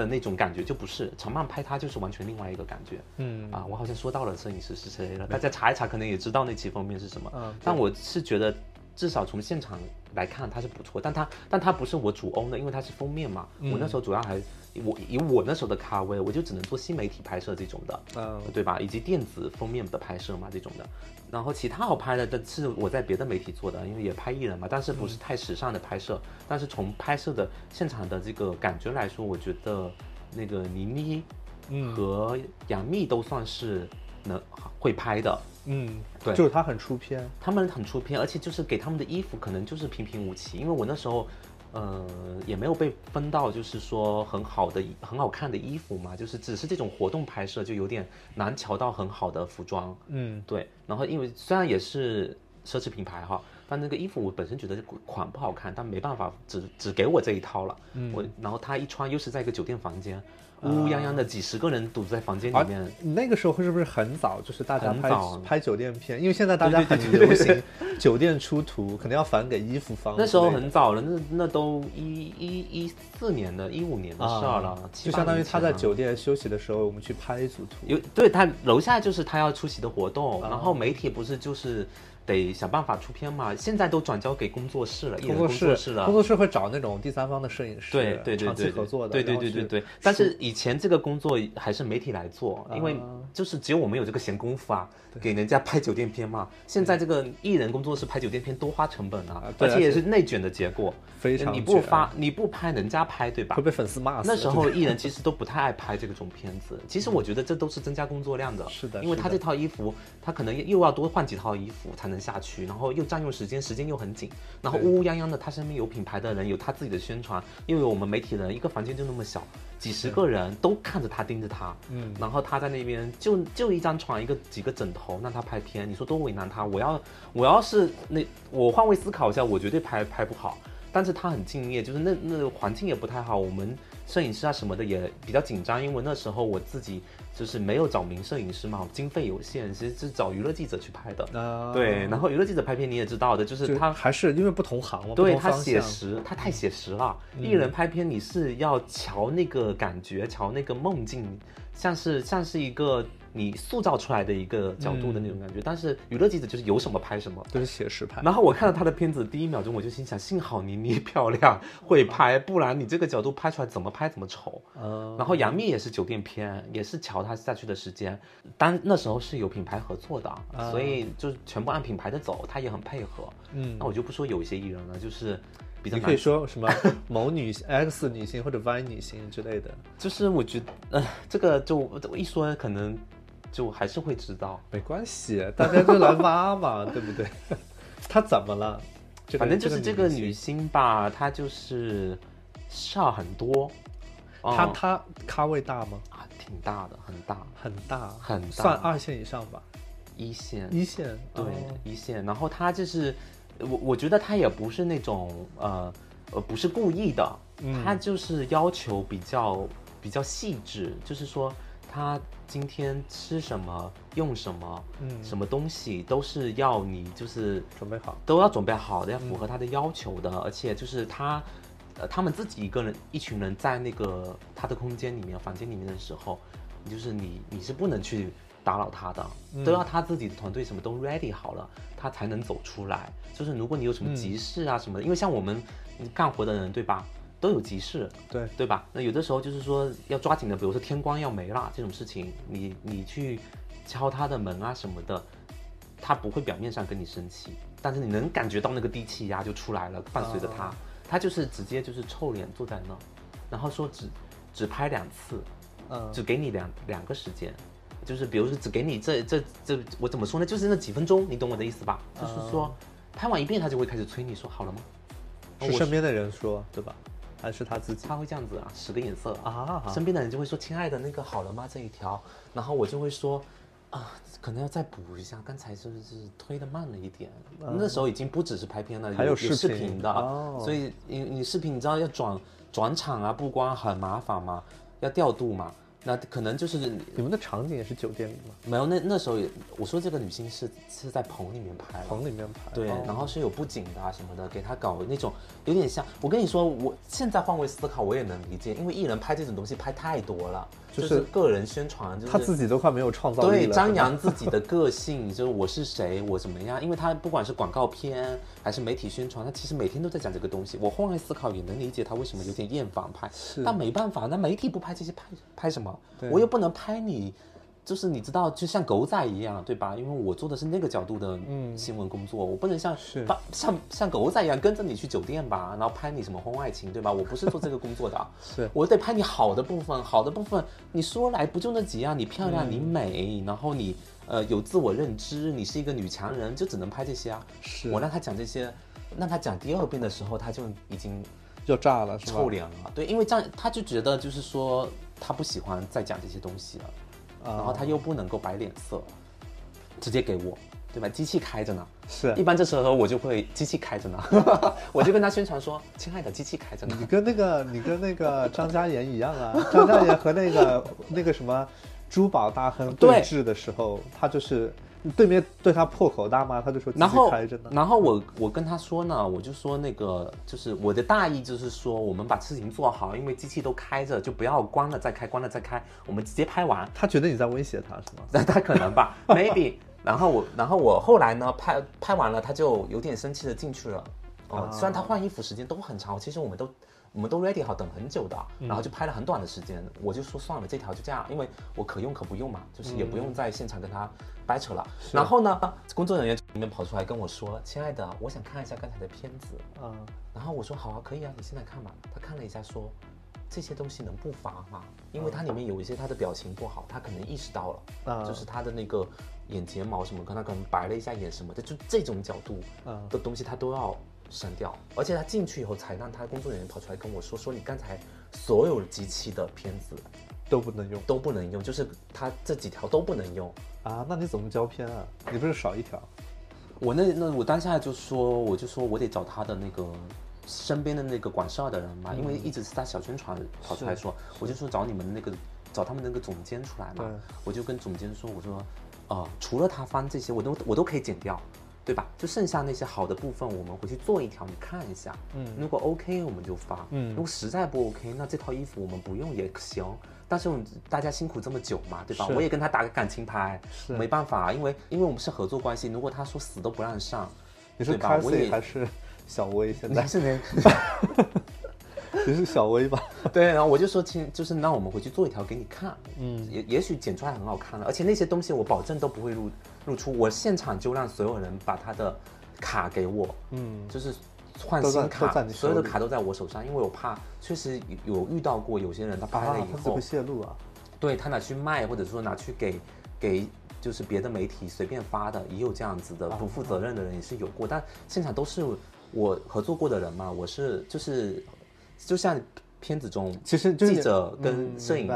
的那种感觉就不是，长曼拍它就是完全另外一个感觉。嗯啊，我好像说到了摄影师是谁了，大家查一查，可能也知道那期封面是什么。嗯但我是觉得，至少从现场来看，它是不错，但它但它不是我主 own 的，因为它是封面嘛。嗯我那时候主要还我以我那时候的咖位，我就只能做新媒体拍摄这种的，嗯对吧？以及电子封面的拍摄嘛这种的。然后其他好拍的，但是我在别的媒体做的，因为也拍艺人嘛，但是不是太时尚的拍摄。但是从拍摄的现场的这个感觉来说，我觉得那个倪妮嗯和杨幂都算是能会拍的，嗯，对就是她很出片，他们很出片，而且就是给他们的衣服可能就是平平无奇，因为我那时候。呃，也没有被分到，就是说很好的、很好看的衣服嘛，就是只是这种活动拍摄，就有点难瞧到很好的服装。嗯对，然后因为虽然也是奢侈品牌哈，但那个衣服我本身觉得款不好看，但没办法，只只给我这一套了。嗯我然后他一穿又是在一个酒店房间，乌乌泱泱的几十个人堵在房间里啊面。那个时候是不是很早？就是大家拍很早拍酒店片，因为现在大家很流行 酒店出图，可能要返给衣服方。那时候很早了，那那都一一一四年的、一五年的事儿了，啊就相当于他在酒店休息的时候，我们去拍一组图。有对他楼下就是他要出席的活动，啊然后媒体不是就是得想办法出片嘛，现在都转交给工作室了，工工作室了工。作室会找那种第三方的摄影师，对对对长期对，合作的，对对对对对。但是以前这个工作还是媒体来做，因为啊就是只有我们有这个闲工夫啊，给人家拍酒店片嘛。现在这个艺人工作室拍酒店片多花成本啊而且也是内卷的结果。非常你不发你不拍，人家拍对吧会？被粉丝骂死。那时候艺人其实都不太爱拍这种片子，其实我觉得这都是增加工作量的是的因为他这套衣服，他可能又要多换几套衣服才能下去，然后又占用时间，时间又很紧，然后对乌乌泱泱的，他身边有品牌的人，有他自己的宣传，又有我们媒体人一个房间就那么小，几十个人都看着他盯着他，嗯然后他在那边就就一张床一个几个枕头让他拍片，你说多为难他？我要我要是那我换位思考一下，我绝对拍拍不好。但是他很敬业，就是那那个环境也不太好，我们摄影师啊什么的也比较紧张，因为那时候我自己就是没有找名摄影师嘛，经费有限，其实是找娱乐记者去拍的。啊，对，然后娱乐记者拍片你也知道的，就是就他还是因为不同行嘛，对他。写实，他太写实了。嗯艺人拍片你是要瞧那个感觉，瞧那个梦境，像是像是一个你塑造出来的一个角度的那种感觉。但是娱乐记者就是有什么拍什么。就是写实拍。然后我看到他的片子，第一秒钟我就心想，幸好倪妮漂亮会拍，不然你这个角度拍出来怎么拍怎么丑。嗯，然后杨幂也是酒店片，也是瞧她下去的时间，当那时候是有品牌合作的，啊所以就全部按品牌的走，她也很配合。嗯那我就不说有一些艺人了，就是比较你可以，说什么某女 X 女星或者 Y 女星之类的，就是我觉得，呃，这个就我一说可能就还是会知道，没关系，大家就来挖嘛，对不对？她怎么了？这个反正就是这个女星吧，她就是事儿很多，哦她她咖位大吗？啊挺大的，很大，很大，很大。算二线以上吧，一线，一线。对、哦。一线，然后她就是我我觉得她也不是那种呃呃不是故意的，嗯。她就是要求比较比较细致，就是说她今天吃什么用什么，嗯。什么东西都是要你就是准备好。都要准备好的，要符合他的要求的，而且就是他，呃，他们自己一个人一群人在那个他的空间里面、房间里面的时候，就是你你是不能去打扰他的，都要他自己的团队什么都 ready 好了，他才能走出来。就是如果你有什么急事啊什么的，因为像我们干活的人对吧，都有急事，对，对吧？那有的时候就是说要抓紧的，比如说天光要没了这种事情，你你去敲他的门啊什么的，他不会表面上跟你生气，但是你能感觉到那个低气压就出来了，伴随着他，他就是直接就是臭脸坐在那，然后说只只拍两次，嗯，只给你两两个时间，就是比如说只给你这这这我怎么说呢？就是那几分钟，你懂我的意思吧？就是说拍完一遍他就会开始催你说好了吗？我是身边的人说，对吧？还是他自己他会这样子啊，使个眼色啊？身边的人就会说：“亲爱的，那个好了吗？这一条。”然后我就会说：“啊，可能要再补一下，刚才是不是推的慢了一点？那时候已经不只是拍片了，有还有视频频的，哦所以你你视频你知道要转转场啊，布光很麻烦嘛，要调度嘛。那可能就是你们的场景也是酒店里吗？没有，那那时候也我说这个女星是是在棚里面拍的，棚里面拍。对，哦然后是有布景的啊什么的，给她搞那种有点像。我跟你说，我现在换位思考，我也能理解，因为艺人拍这种东西拍太多了，就就是是个人宣传，就是他自己都快没有创造力了。对张扬自己的个性，就是我是谁，我怎么样？因为他不管是广告片还是媒体宣传，他其实每天都在讲这个东西。我换位思考也能理解他为什么有点厌烦拍，但没办法，那媒体不拍这些拍拍什么？我又不能拍你。就是你知道，就像狗仔一样，对吧？因为我做的是那个角度的嗯新闻工作，我不能像像像狗仔一样跟着你去酒店吧，然后拍你什么婚外情，对吧？我不是做这个工作的啊，是我得拍你好的部分，好的部分你说来不就那几样，你漂亮，你美，然后你呃有自我认知，你是一个女强人，就只能拍这些啊。是我让他讲这些，让他讲第二遍的时候，他就已经要炸了，臭脸了。对，因为这样他就觉得就是说他不喜欢再讲这些东西了，啊然后他又不能够摆脸色，直接给我。对吧？机器开着呢，是一般这时候我就会机器开着呢，我就跟他宣传说：“亲爱的，机器开着呢。”你跟那个你跟那个张嘉妍一样啊，张嘉妍和那个那个什么珠宝大亨对对峙的时候，他就是对面对他破口大骂，他就说然后开着呢。然后我我跟他说呢，我就说那个就是我的大意就是说，我们把事情做好，因为机器都开着，就不要关了再开，关了再开，我们直接拍完。他觉得你在威胁他是吗？那他可能吧，maybe。然后我，然后我后来呢，拍拍完了，他就有点生气的进去了。哦、啊虽然他换衣服时间都很长，其实我们都我们都 ready 好等很久的，然后就拍了很短的时间。我就说算了，这条就这样，因为我可用可不用嘛，就是也不用在现场跟他掰扯了。然后呢，工作人员里面跑出来跟我说：“亲爱的，我想看一下刚才的片子。”嗯，然后我说好啊，可以啊，你现在看吧。他看了一下说，这些东西能不发吗？因为它里面有一些他的表情不好，他可能意识到了，嗯就是他的那个眼睫毛什么，跟他可能白了一下眼什么的，就这种角度啊的东西他都要删掉。而且他进去以后才让他工作人员跑出来跟我说，说你刚才所有机器的片子都不能用都不能用，就是他这几条都不能用。啊？那你怎么胶片啊？你不是少一条？我那那我当下就说，我就说我得找他的那个身边的那个管事儿的人嘛，因为一直是他小宣传跑出来说，我就说找你们那个找他们那个总监出来嘛，我就跟总监说，我说，呃，除了他翻这些，我都我都可以剪掉。对吧？就剩下那些好的部分，我们回去做一条，你看一下。嗯如果 OK 我们就发。嗯如果实在不 OK，那这套衣服我们不用也行。但是我们大家辛苦这么久嘛，对吧？我也跟他打个感情牌，是没办法，因为因为我们是合作关系，如果他说死都不让上，你是对吧 c a 我也还是小薇？现在但是呢，你是小薇吧？对，然后我就说，亲，就是那我们回去做一条给你看，嗯也也许剪出来很好看了，而且那些东西我保证都不会露露出，我现场就让所有人把他的卡给我，嗯，就是换新卡所有的卡都在我手上，因为我怕确实有有遇到过有些人他拍啊了，以后，他怎么泄露啊？对他拿去卖，或者说拿去给给就是别的媒体随便发的，也有这样子的不负责任的人也是有过，但现场都是我合作过的人嘛，我是就是就像片子中其实记者嗯跟摄影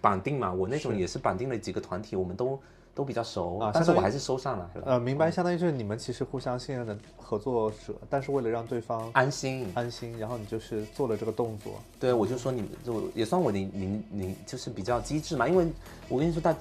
绑定嘛，我那种也是绑定了几个团体，我们都都比较熟，啊但是我还是收上来了，呃，明白，相当于就是你们其实互相信任的合作者，但是为了让对方安心。安心，然后你就是做了这个动作。对，我就说你就也算我你你你，就是比较机智嘛，因为我跟你说，大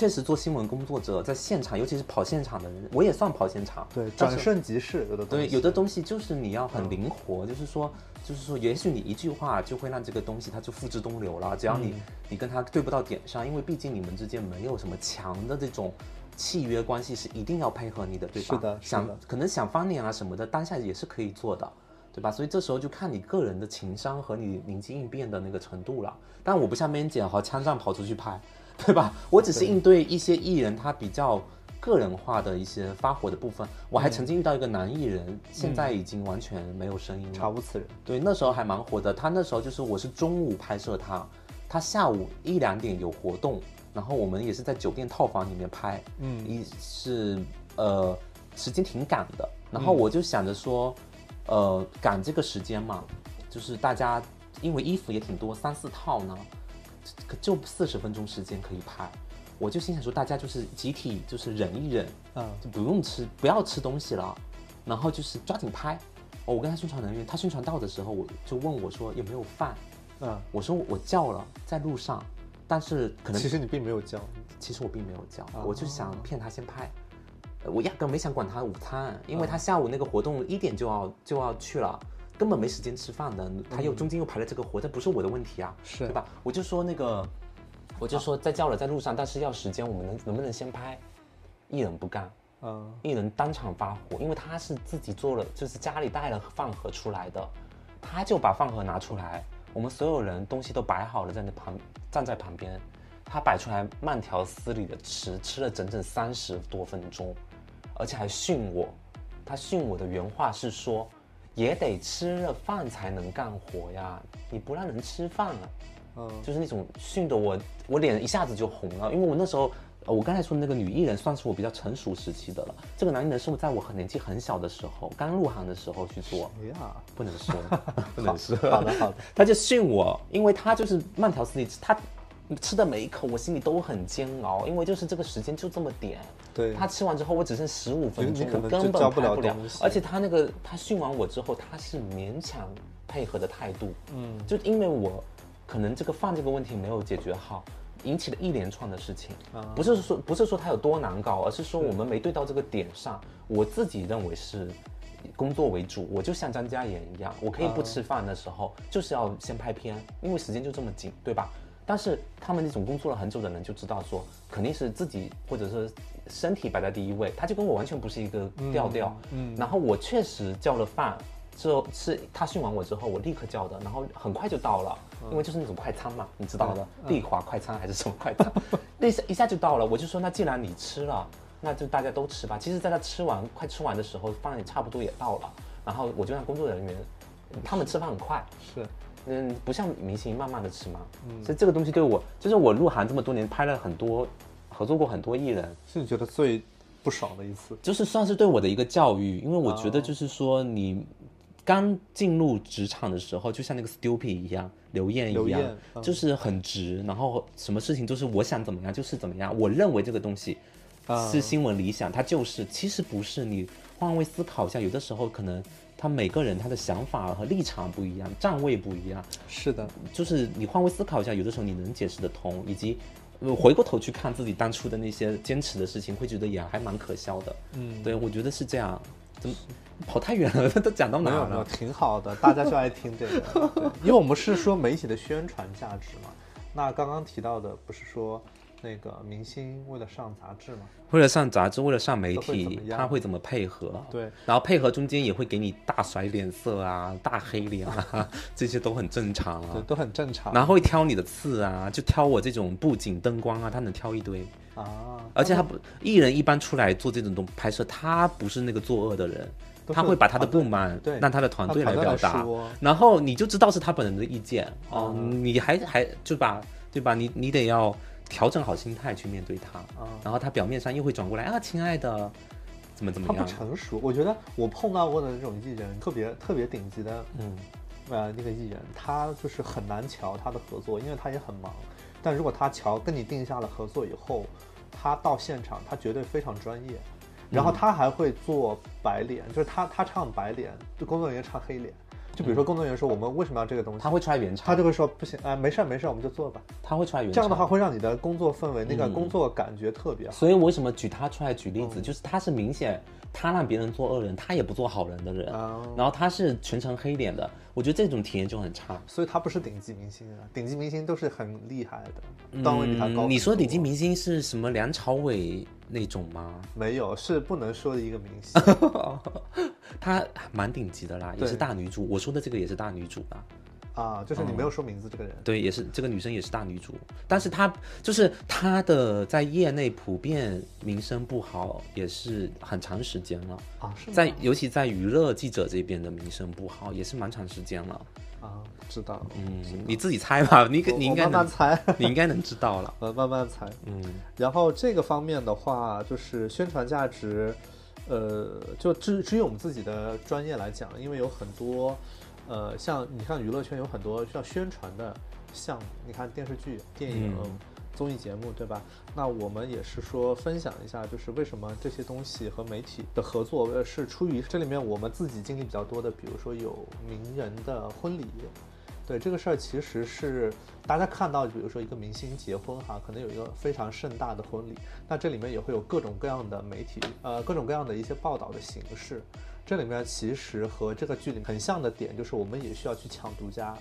确实做新闻工作者在现场，尤其是跑现场的人，我也算跑现场，对，转瞬即逝，有的东对，西有的东西就是你要很灵活，就是说，就是说，也许你一句话就会让这个东西它就付之东流了。只要你、嗯你跟他对不到点上，因为毕竟你们之间没有什么强的这种契约关系，是一定要配合你的，对吧？是的是想可能想翻脸啊什么的，当下也是可以做的。对吧？所以这时候就看你个人的情商和你灵机应变的那个程度了。但我不像 man 姐和枪战跑出去拍，对吧？我只是应对一些艺人他比较个人化的一些发火的部分。我还曾经遇到一个男艺人，现在已经完全没有声音了。查无此人。对，那时候还蛮火的。他那时候就是我是中午拍摄他，他下午一两点有活动，然后我们也是在酒店套房里面拍，嗯一是呃时间挺赶的，然后我就想着说，呃赶这个时间嘛，就是大家因为衣服也挺多，三四套呢，可就四十分钟时间可以拍。我就心想说，大家就是集体就是忍一忍，嗯就不用吃，不要吃东西了，然后就是抓紧拍。哦，我跟他宣传人员，他宣传到的时候，我就问我说有没有饭，嗯我说我叫了，在路上，但是可能其实你并没有叫，其实我并没有教，哦我就想骗他先拍。呃我压根没想管他午餐，因为他下午那个活动一点就要就要去了，根本没时间吃饭的。他又中间又排了这个活，这不是我的问题啊，是。对吧？我就说那个，我就说在叫了，在路上，但是要时间，我们能能不能先拍？艺人不干，嗯。艺人当场发火，因为他是自己做了，就是家里带了饭盒出来的，他就把饭盒拿出来，我们所有人东西都摆好了，在那旁站在旁边，他摆出来慢条斯理的吃，吃了整整三十多分钟，而且还训我，他训我的原话是说，也得吃了饭才能干活呀，你不让人吃饭啊。嗯。就是那种训得我，我脸一下子就红了，因为我那时候，呃我刚才说的那个女艺人算是我比较成熟时期的了，这个男艺人是我在我很年纪很小的时候，刚入行的时候去做，哎呀，不能说，不能说，好的好的，他就训我，因为他就是慢条斯理，他吃的每一口我心里都很煎熬，因为就是这个时间就这么点，对。他吃完之后我只剩十五分钟，我根本拍不了而且他那个他训完我之后，他是勉强配合的态度，嗯。就因为我可能这个饭这个问题没有解决好，引起了一连串的事情。啊。不是说不是说他有多难搞，而是说我们没对到这个点上。我自己认为是工作为主，我就像张嘉妍一样，我可以不吃饭的时候，就是要先拍片，因为时间就这么紧，对吧？但是他们那种工作了很久的人就知道说，肯定是自己或者是身体摆在第一位，他就跟我完全不是一个调调。嗯然后我确实叫了饭，之后是他训完我之后，我立刻叫的，然后很快就到了，因为就是那种快餐嘛，你知道的，丽华快餐还是什么快餐，那一下一下就到了。我就说，那既然你吃了，那就大家都吃吧。其实，在他吃完快吃完的时候，饭也差不多也到了，然后我就让工作人员，他们吃饭很快，是嗯，不像明星慢慢的吃嘛，所以这个东西对我，就是我入行这么多年，拍了很多，合作过很多艺人，是你觉得最不爽的一次？就是算是对我的一个教育，因为我觉得就是说你刚进入职场的时候，就像那个 Stupid 一样，刘燕一样，嗯。就是很直，然后什么事情都是我想怎么样就是怎么样，我认为这个东西啊是新闻理想，它就是，其实不是。你换位思考一下，有的时候可能他每个人他的想法和立场不一样，站位不一样，是的，就是你换位思考一下，有的时候你能解释得通，以及呃回过头去看自己当初的那些坚持的事情，会觉得也还蛮可笑的。嗯，对，我觉得是这样。怎么跑太远了？都讲到哪了？挺好的，大家就爱听这个，因为我们是说媒体的宣传价值嘛。那刚刚提到的不是说那个明星为了上杂志嘛？为了上杂志，为了上媒体他会怎么配合？对，然后配合中间也会给你大甩脸色啊、大黑脸啊，这些都很正常对，啊。都很正常然后会挑你的刺啊，就挑我这种布景灯光啊，他能挑一堆。啊。而且他不，艺人一般出来做这种东拍摄，他不是那个作恶的人，他会把他的不满对让他的团队来表达，然后你就知道是他本人的意见哦，嗯你还还就把对吧？你你得要调整好心态去面对他，啊然后他表面上又会转过来啊，亲爱的，怎么怎么样他不？成熟，我觉得我碰到过的那种艺人，特别特别顶级的，嗯，呃，那个艺人，他就是很难瞧他的合作，因为他也很忙。但如果他瞧跟你定下了合作以后，他到现场，他绝对非常专业，然后他还会做白脸，就是他他唱白脸，就工作人员唱黑脸。就比如说工作人员说我们为什么要这个东西，他会出来原唱，他就会说不行，哎、没事儿没事儿，我们就做吧。他会出来原唱。这样的话会让你的工作氛围、那个嗯。工作感觉特别好。所以为什么举他出来举例嗯。子，就是他是明显他让别人做恶人，他也不做好人的人，啊然后他是全程黑脸的，我觉得这种体验就很差。所以他不是顶级明星啊，顶级明星都是很厉害的，段位比他高、嗯你说顶级明星是什么？梁朝伟那种吗？没有，是不能说的一个明星。她蛮顶级的啦，也是大女主。我说的这个也是大女主啦。啊，就是你没有说名字这个人。对，也是这个女生也是大女主，但是她就是她的在业内普遍名声不好，也是很长时间了。啊，是在尤其在娱乐记者这边的名声不好，也是蛮长时间了。啊，知道，嗯，你自己猜吧，你你应该能慢猜，你应该能知道了。呃，慢慢猜。嗯然后这个方面的话，就是宣传价值，呃，就至至于我们自己的专业来讲，因为有很多，呃，像你看娱乐圈有很多需要宣传的项目，你看电视剧、电影、嗯综艺节目，对吧？那我们也是说分享一下，就是为什么这些东西和媒体的合作，呃，是出于这里面我们自己经历比较多的，比如说有名人的婚礼。对这个事儿，其实是大家看到，比如说一个明星结婚哈，可能有一个非常盛大的婚礼，那这里面也会有各种各样的媒体，呃，各种各样的一些报道的形式。这里面其实和这个剧里很像的点，就是我们也需要去抢独家，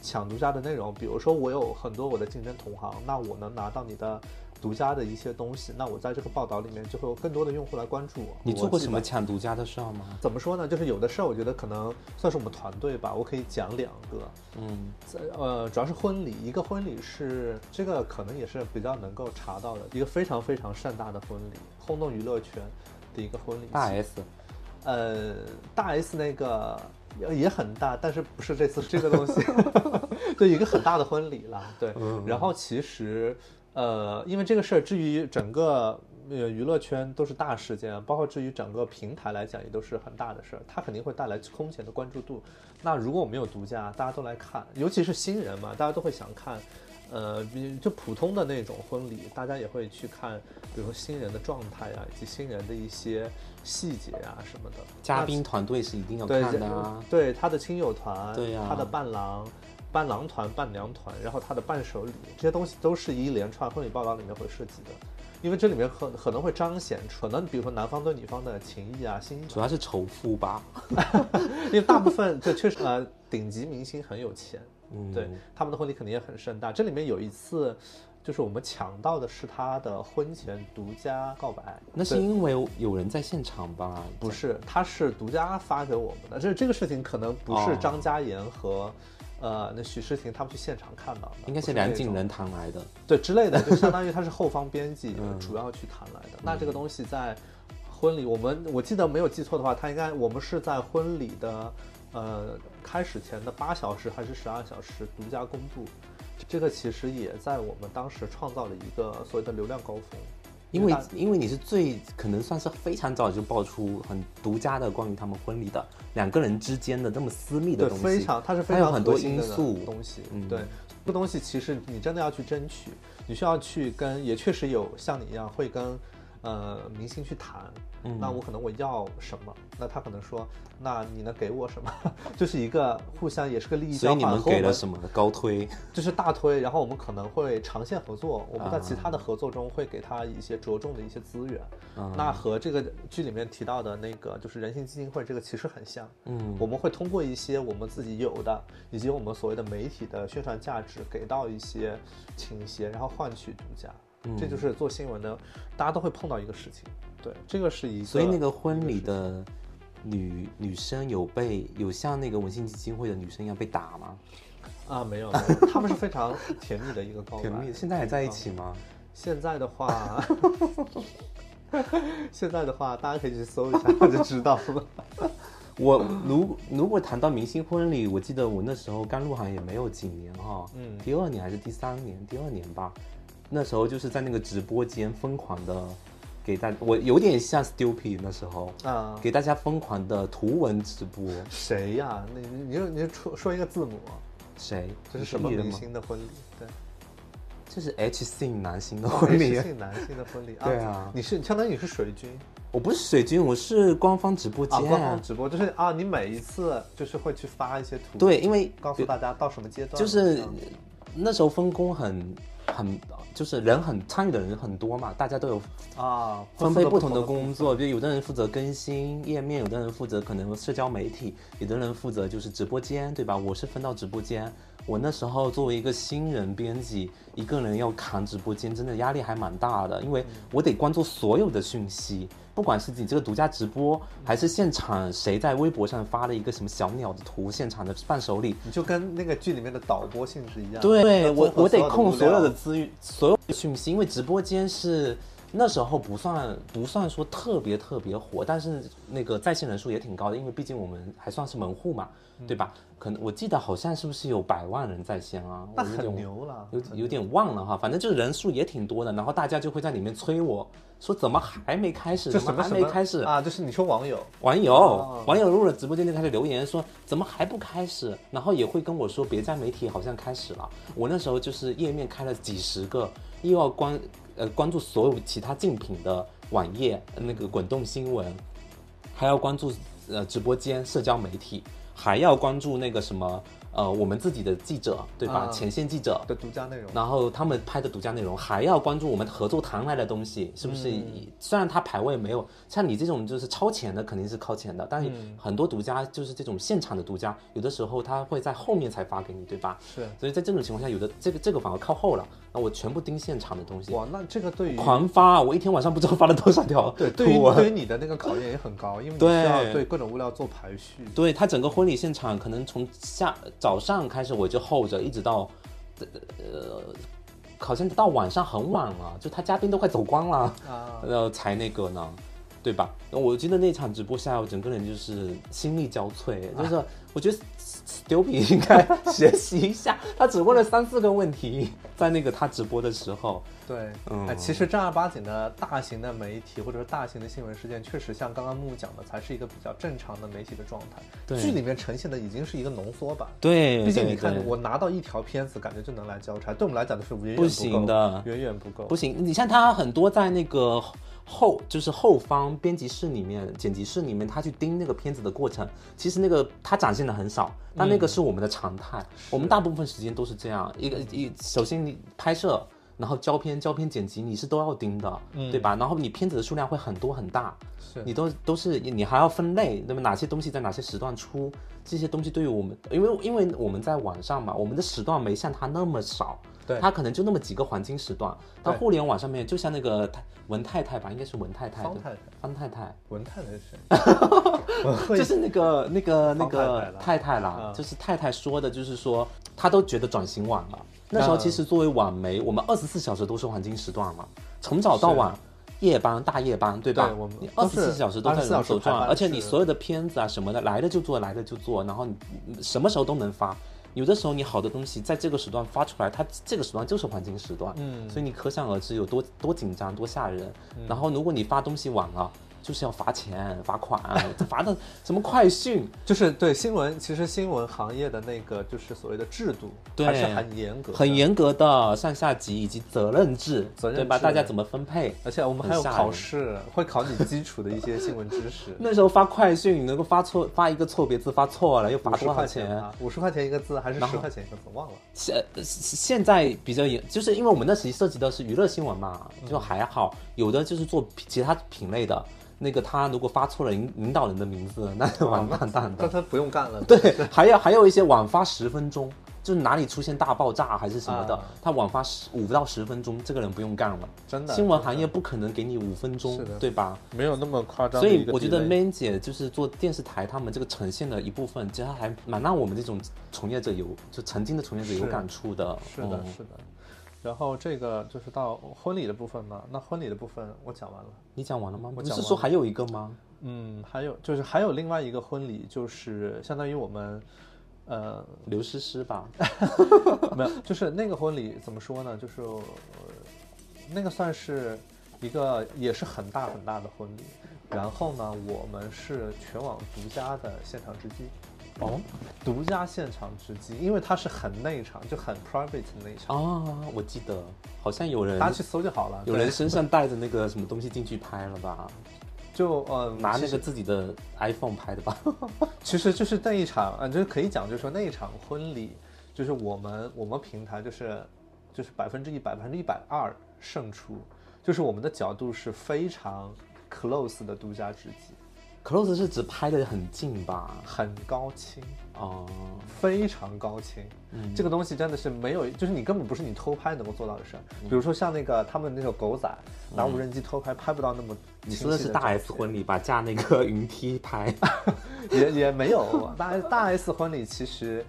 抢独家的内容。比如说，我有很多我的竞争同行，那我能拿到你的。独家的一些东西，那我在这个报道里面就会有更多的用户来关注我。你做过什么抢独家的事儿吗？怎么说呢？就是有的事儿，我觉得可能算是我们团队吧。我可以讲两个，嗯，在呃，主要是婚礼，一个婚礼是这个可能也是比较能够查到的一个非常非常盛大的婚礼，轰动娱乐圈的一个婚礼。大 S，呃，大 S 那个也很大，但是不是这次这个东西，对，一个很大的婚礼了。对，然后其实。呃，因为这个事儿，至于整个呃娱乐圈都是大事件，包括至于整个平台来讲，也都是很大的事儿，它肯定会带来空前的关注度。那如果我们有独家，大家都来看，尤其是新人嘛，大家都会想看。呃，比就普通的那种婚礼，大家也会去看，比如说新人的状态啊，以及新人的一些细节啊什么的。嘉宾团队是一定要看的啊，对他的亲友团，对呀，他的伴郎。伴郎团、伴娘团，然后他的伴手礼，这些东西都是一连串婚礼报道里面会涉及的，因为这里面可可能会彰显可能，比如说男方对女方的情谊啊、心意。主要是仇富吧，因为大部分这确实呃，顶级明星很有钱，嗯，对，他们的婚礼肯定也很盛大。这里面有一次，就是我们抢到的是他的婚前独家告白，那是因为有人在现场吧？不是，他是独家发给我们的。这这个事情可能不是张嘉妍和。呃，那许诗婷他们去现场看到的，应该是梁景仁谈来的，对之类的，就相当于他是后方编辑，主要去谈来的。那这个东西在婚礼，我们我记得没有记错的话，他应该我们是在婚礼的呃开始前的八小时还是十二小时独家公布，这个其实也在我们当时创造了一个所谓的流量高峰。因为因为你是最可能算是非常早就爆出很独家的关于他们婚礼的两个人之间的那么私密的东西，非常它是非常很多因素东西，嗯对，这个东西其实你真的要去争取，你需要去跟，也确实有像你一样会跟。呃，明星去谈，那我可能我要什么？那他可能说，那你能给我什么？就是一个互相也是个利益交换。所以你们给了什么？高推，就是大推。然后我们可能会长线合作，我们在其他的合作中会给他一些着重的一些资源。那和这个剧里面提到的那个就是人性基金会这个其实很像。嗯，我们会通过一些我们自己有的，以及我们所谓的媒体的宣传价值，给到一些倾斜，然后换取独家。这就是做新闻的，大家都会碰到一个事情，对，这个是一个。所以那个婚礼的女女生有被有像那个文心基金会的女生一样被打吗？啊，没有，他 们是非常甜蜜的一个告白。甜蜜，现在还在一起吗？现在的话，现在的话，大家可以去搜一下就知道了。我如如果谈到明星婚礼，我记得我那时候刚入行也没有几年哈，嗯，第二年还是第三年，第二年吧。那时候就是在那个直播间疯狂的给大，我有点像 Stupid 那时候啊，给大家疯狂的图文直播。谁呀？你你你你说说一个字母。谁？这是什么明星的婚礼？对，这是 H 姓男星的婚礼。H 姓男星的婚礼。对啊，你是相当于你是水军。我不是水军，我是官方直播间。官方直播就是啊，你每一次就是会去发一些图。对，因为告诉大家到什么阶段。就是那时候分工很。很就是人很参与的人很多嘛，大家都有啊分配不同的工作，比如有的人负责更新页面，有的人负责可能社交媒体，有的人负责就是直播间，对吧？我是分到直播间，我那时候作为一个新人编辑，一个人要扛直播间，真的压力还蛮大的，因为我得关注所有的讯息。不管是你这个独家直播，还是现场谁在微博上发了一个什么小鸟的图，现场的伴手礼，你就跟那个剧里面的导播性质一样。对，我我得控所有的资源，所有讯息，因为直播间是。那时候不算不算说特别特别火，但是那个在线人数也挺高的，因为毕竟我们还算是门户嘛，对吧？可能我记得好像是不是有百万人在线啊？那很牛了，有有点忘了哈，反正就是人数也挺多的，然后大家就会在里面催我说怎么还没开始？怎么还没开始啊？就是你说网友，网友，网友入了直播间就开始留言说怎么还不开始？然后也会跟我说别家媒体好像开始了。我那时候就是页面开了几十个，又要关。呃，关注所有其他竞品的网页，那个滚动新闻，还要关注呃直播间、社交媒体，还要关注那个什么呃我们自己的记者，对吧？啊前线记者，的独家内容。然后他们拍的独家内容，还要关注我们合作谈来的东西，是不是？嗯虽然他排位没有像你这种就是超前的，肯定是靠前的，但是嗯很多独家就是这种现场的独家，有的时候他会在后面才发给你，对吧？是所以在这种情况下，有的这个这个反而靠后了，那我全部盯现场的东西，哇，那这个对于狂发，我一天晚上不知道发了多少条 对对于图文对于你的那个考验也很高，因为你需对要对各种物料做排序。对他整个婚礼现场，可能从下早上开始我就候着，一直到呃，好像到晚上很晚了，就他嘉宾都快走光了，啊，然后才那个呢，对吧？我记得那场直播下，我整个人就是心力交瘁，就是我觉得 Stupid 应该学习一下，他只问了三四个问题，在那个他直播的时候，对，嗯哎，其实正儿八经的大型的媒体或者说大型的新闻事件，确实像刚刚木木讲的，才是一个比较正常的媒体的状态。对剧里面呈现的已经是一个浓缩版。对，毕竟你看我拿到一条片子，感觉就能来交差，对我们来讲的是远远不够行的远远不够。不行，你像他很多在那个后，就是后方编辑室里面、剪辑室里面，他去盯那个片子的过程，其实那个他展现的很少，但那个是我们的常态。我们大部分时间都是这样，一个一首先你拍摄。然后胶片、胶片剪辑你是都要盯的，对吧？然后你片子的数量会很多很大，是你都都是你还要分类，那么？哪些东西在哪些时段出，这些东西对于我们，因为因为我们在网上嘛，我们的时段没像他那么少，对它可能就那么几个黄金时段。到互联网上面，就像那个太文太太吧，应该是文太太的方太太，方太太，文太太是 谁？就是那个那个那个太太啦，啊就是太太说的，就是说她都觉得转型晚了。那时候啊其实作为网媒，我们二十四小时都是黄金时段嘛，从早到晚。夜班、大夜班，对吧？对我们你二十四小时都在24小时走转，而且你所有的片子啊什么的，来了就做，来了就做，然后你你什么时候都能发。有的时候你好的东西在这个时段发出来，它这个时段就是黄金时段，嗯所以你可想而知有多多紧张、多吓人。然后如果你发东西晚了，就是要罚钱、罚款，罚的什么快讯，就是对新闻，其实新闻行业的那个就是所谓的制度，对还是很严格，很严格的上下级以及责任制，责任对吧？大家怎么分配？而且我们还有考试，会考你基础的一些新闻知识。那时候发快讯，你能够发错发一个错别字发错了，又罚十多少钱？块钱啊，五十块钱一个字还是十块钱一个字，忘了。现现在比较严，就是因为我们那时涉及的是娱乐新闻嘛，嗯就还好。有的就是做其他品类的，那个他如果发错了领领导人的名字，那就完蛋蛋的。但他不用干了。对，还有还有一些晚发十分钟，就是哪里出现大爆炸还是什么的，啊他晚发十五到十分钟，这个人不用干了。真的新闻行业不可能给你五分钟，对吧？没有那么夸张所。以我觉得 Man 姐就是做电视台，他们这个呈现的一部分，其实还蛮让我们这种从业者有，就曾经的从业者有感触的。是的，嗯是的。然后这个就是到婚礼的部分嘛，那婚礼的部分我讲完了。你讲完了吗？不讲完了是说还有一个吗？嗯，还有就是还有另外一个婚礼，就是相当于我们，呃，刘诗诗吧，没有，就是那个婚礼怎么说呢？就是、呃、那个算是一个也是很大很大的婚礼。然后呢，我们是全网独家的现场直击，哦独家现场直击，因为它是很内场，就很 private 的内场，啊，我记得好像有人大家去搜就好了。有人身上带着那个什么东西进去拍了吧？就呃拿那个自己的 iPhone 拍的吧？其实就是那一场，呃，就是可以讲，就是说那一场婚礼，就是我们我们平台就是就是百分之一百、百分之一百二胜出，就是我们的角度是非常 close 的独家直击，Close 是指拍的很近吧？很高清，哦，非常高清。嗯这个东西真的是没有，就是你根本不是你偷拍能够做到的事儿。嗯比如说像那个他们那个狗仔拿无人机偷拍，拍不到那么你说的是大 S 婚礼吧？架那个云梯拍，也也没有大 S 大 S 婚礼，其实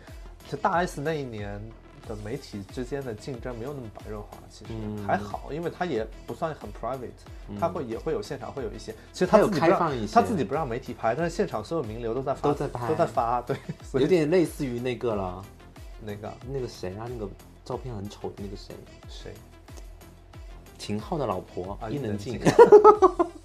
就大 S 那一年的媒体之间的竞争没有那么白热化，其实嗯。还好，因为它也不算很 private，它会也会有现场会有一些，其实它有开放一些。他自己不让媒体拍，但是现场所有名流都在发都在拍都在发，对，有点类似于那个了，那个。那个谁啊，那个照片很丑的那个谁，谁秦昊的老婆啊伊能静，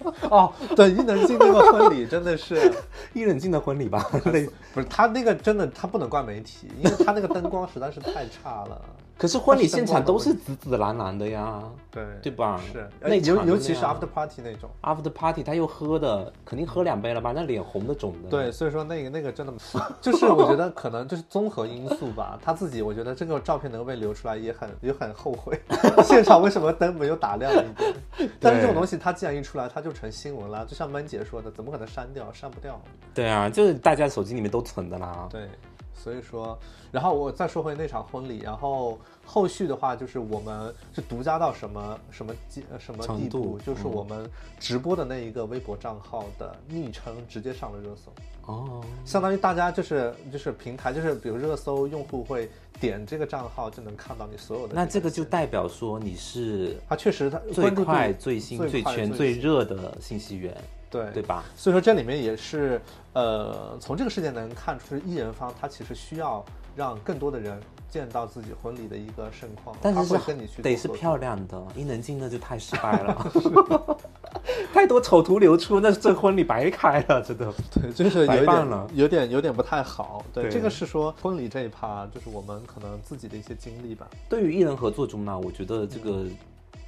哦，对，伊能静那个婚礼真的是。伊能静的婚礼吧？类不是他那个真的，他不能怪媒体，因为他那个灯光实在是太差了。可是婚礼现场都是紫紫蓝蓝的呀，对对吧？是，那呃尤尤其是 after party 那种。after party 他又喝的，肯定喝两杯了吧？那脸红的肿的。对，所以说那个那个真的，就是我觉得可能就是综合因素吧。他自己我觉得这个照片能够被流出来也很也很后悔，现场为什么灯没有打亮一点？但是这种东西它既然一出来，它就成新闻了。就像闷姐说的，怎么可能删掉？删不掉。对啊，就是大家手机里面都存的啦。对，所以说，然后我再说回那场婚礼，然后后续的话就是我们是独家到什么什么什么程地步度，就是嗯我们直播的那一个微博账号的昵称直接上了热搜。哦，相当于大家就是就是平台就是比如热搜用户会点这个账号就能看到你所有的。那这个就代表说你是他确实他最快、最新、最全、最热的信息源，对对吧？所以说这里面也是呃从这个事件能看出，艺人方他其实需要让更多的人见到自己婚礼的一个盛况，但是是跟你去得是漂亮的，伊能静那就太失败了，太多丑图流出，那这婚礼白开了，真的。对，就是有点了有点有点不太好。对，对这个是说婚礼这一趴，就是我们可能自己的一些经历吧。对于艺人合作中呢，我觉得这个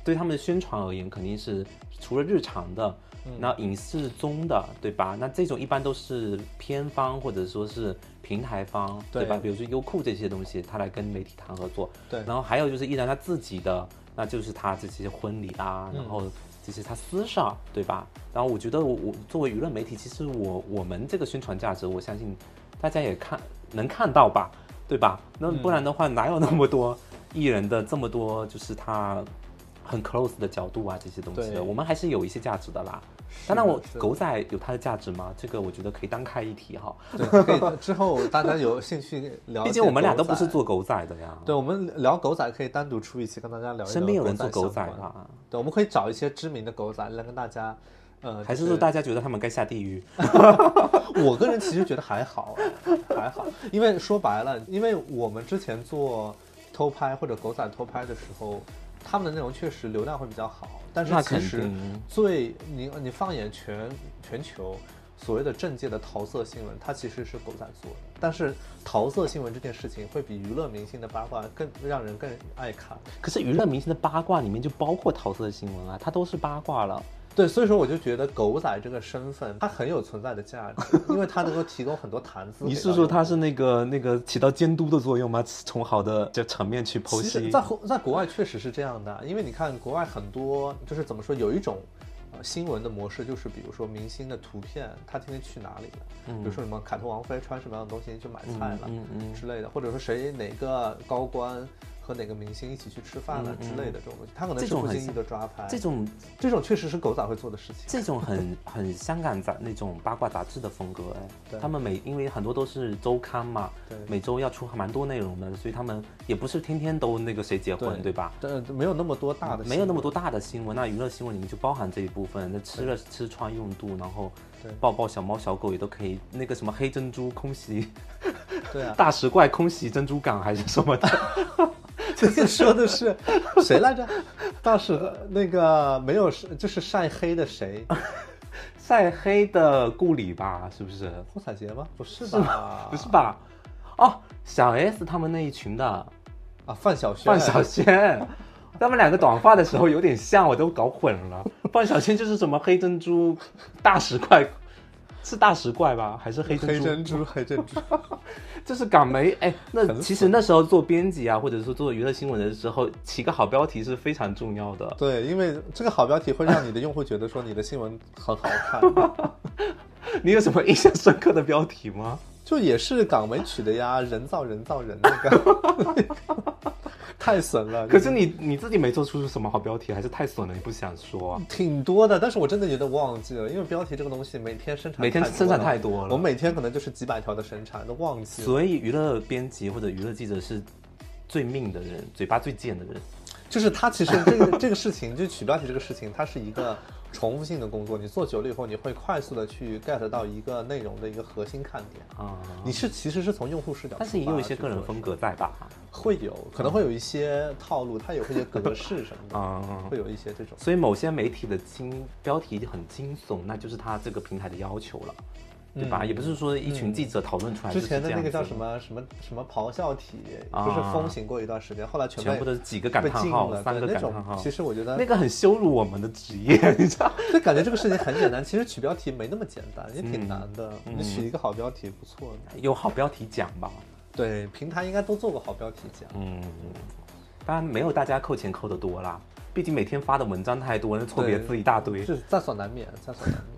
对他们的宣传而言，肯定是除了日常的，那影视中的，对吧？那这种一般都是片方或者说是平台方，对对吧？比如说优酷这些东西，他来跟媒体谈合作。对然后还有就是艺人他自己的，那就是他这些婚礼啊，然后这些他私事儿，对吧？然后我觉得我我作为娱乐媒体，其实我我们这个宣传价值，我相信大家也看能看到吧，对吧？那不然的话，哪有那么多艺人的这么多就是他很 close 的角度啊这些东西的，我们还是有一些价值的啦。当然，我狗仔有它的价值吗？这个我觉得可以单开一题哈。对，可以之后大家有兴趣了解。毕竟我们俩都不是。做狗仔的呀。对，我们聊狗仔可以单独出一期跟大家聊一聊。身边有人做狗仔相关吧？对，我们可以找一些知名的狗仔来跟大家，呃，还是说大家觉得他们该下地狱？我个人其实觉得还好，哎还好，因为说白了，因为我们之前做偷拍或者狗仔偷拍的时候，他们的内容确实流量会比较好，但是其实最你你放眼全全球。所谓的政界的桃色新闻，它其实是狗仔做的，但是桃色新闻这件事情会比娱乐明星的八卦更让人更爱看。可是娱乐明星的八卦里面就包括桃色新闻啊，它都是八卦了。对，所以说我就觉得狗仔这个身份，它很有存在的价值，因为它能够提供很多谈资。你是说它是那个那个起到监督的作用吗？从好的这层面去剖析其实在。在国外确实是这样的，因为你看国外很多就是怎么说，有一种呃新闻的模式，就是比如说明星的图片，他今天去哪里了，比如说什么凯特王妃穿什么样的东西去买菜了，嗯嗯之类的，或者说谁哪个高官和哪个明星一起去吃饭了之类的这种东西，他可能这种很不经意的抓拍，这种这种确实是狗仔会做的事情。这种很 很香港杂那种八卦杂志的风格哎，他们每因为很多都是周刊嘛，对每周要出蛮多内容的，所以他们也不是天天都那个谁结婚，对吧？对，没有那么多大的，没有那么多。大的新闻，那娱乐新闻里面就包含这一部分。那吃了吃穿用度，然后对抱抱小猫小狗也都可以。那个什么黑珍珠空袭，对啊，大石怪空袭珍珠港还是什么的，这 个说的是谁来着？大使那个没有是就是晒黑的谁？晒黑的顾里吧，是不是？霍采洁吗？不是吧？不是吧？哦，小 S 他们那一群的啊，范晓萱。范晓萱，他们两个短发的时候有点像，我都搞混了。范晓萱就是什么黑珍珠大石怪，是大石怪吧？还是黑珍珠？黑珍珠，黑珍珠。就是港媒，哎，那其实那时候做编辑啊，或者说做娱乐新闻的时候，起个好标题是非常重要的。对，因为这个好标题会让你的用户觉得说你的新闻很好看，你有什么印象深刻的标题吗？就也是港媒取的呀，人造人造人那个，太损了。可是你你自己没做出什么好标题，还是太损了，你不想说啊？挺多的，但是我真的觉得忘记了，因为标题这个东西每天生产每天生产太多了我每天可能就是几百条的生产，都忘记了。所以娱乐编辑或者娱乐记者是最命的人，嘴巴最贱的人。就是他其实这个这个事情，就取标题这个事情，它是一个重复性的工作。你做久了以后，你会快速的去 get 到一个内容的一个核心看点。啊、你是其实是从用户视角但是也有一些个人风格在吧？会有，可能会有一些套路，它有一些格式什么的，啊、会有一些这种。所以某些媒体的惊标题很惊悚，那就是它这个平台的要求了。对吧？嗯也不是说一群记者讨论出来就之。前的那个叫什么什么什么咆哮体，就是风行过一段时间，后来全全部都是几个感叹号。三个感叹号，其实我觉得那个很羞辱我们的职业，你知道？就感觉这个事情很简单，其实取标题没那么简单，也挺嗯难的。嗯你取一个好标题不错的。有好标题奖吧？对，平台应该都做过好标题奖。嗯，当然没有大家扣钱扣的多啦，毕竟每天发的文章太多，那错别字一大堆。是在所难免，在所难免。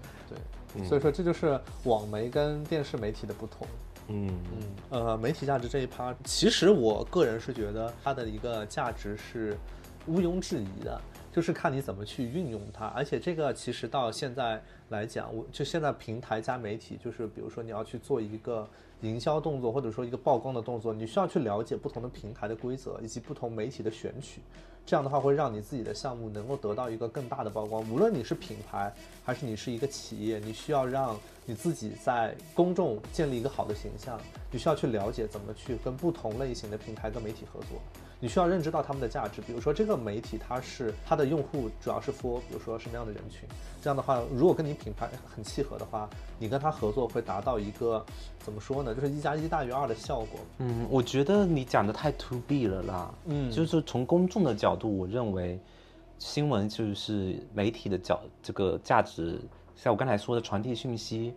所以说这就是网媒跟电视媒体的不同。嗯嗯，呃，媒体价值这一趴，其实我个人是觉得它的一个价值是毋庸置疑的，就是看你怎么去运用它。而且这个其实到现在来讲，我就现在平台加媒体，就是比如说你要去做一个营销动作，或者说一个曝光的动作，你需要去了解不同的平台的规则以及不同媒体的选取。这样的话会让你自己的项目能够得到一个更大的曝光。无论你是品牌还是你是一个企业，你需要让你自己在公众建立一个好的形象，你需要去了解怎么去跟不同类型的平台跟媒体合作。你需要认知到他们的价值，比如说这个媒体它是它的用户主要是 for 比如说什么样的人群，这样的话，如果跟你品牌很契合的话，你跟他合作会达到一个怎么说呢，就是一加一大于二的效果。嗯，我觉得你讲的太 to B 了啦。嗯就是从公众的角度，我认为新闻就是媒体的角这个价值，像我刚才说的传递讯息，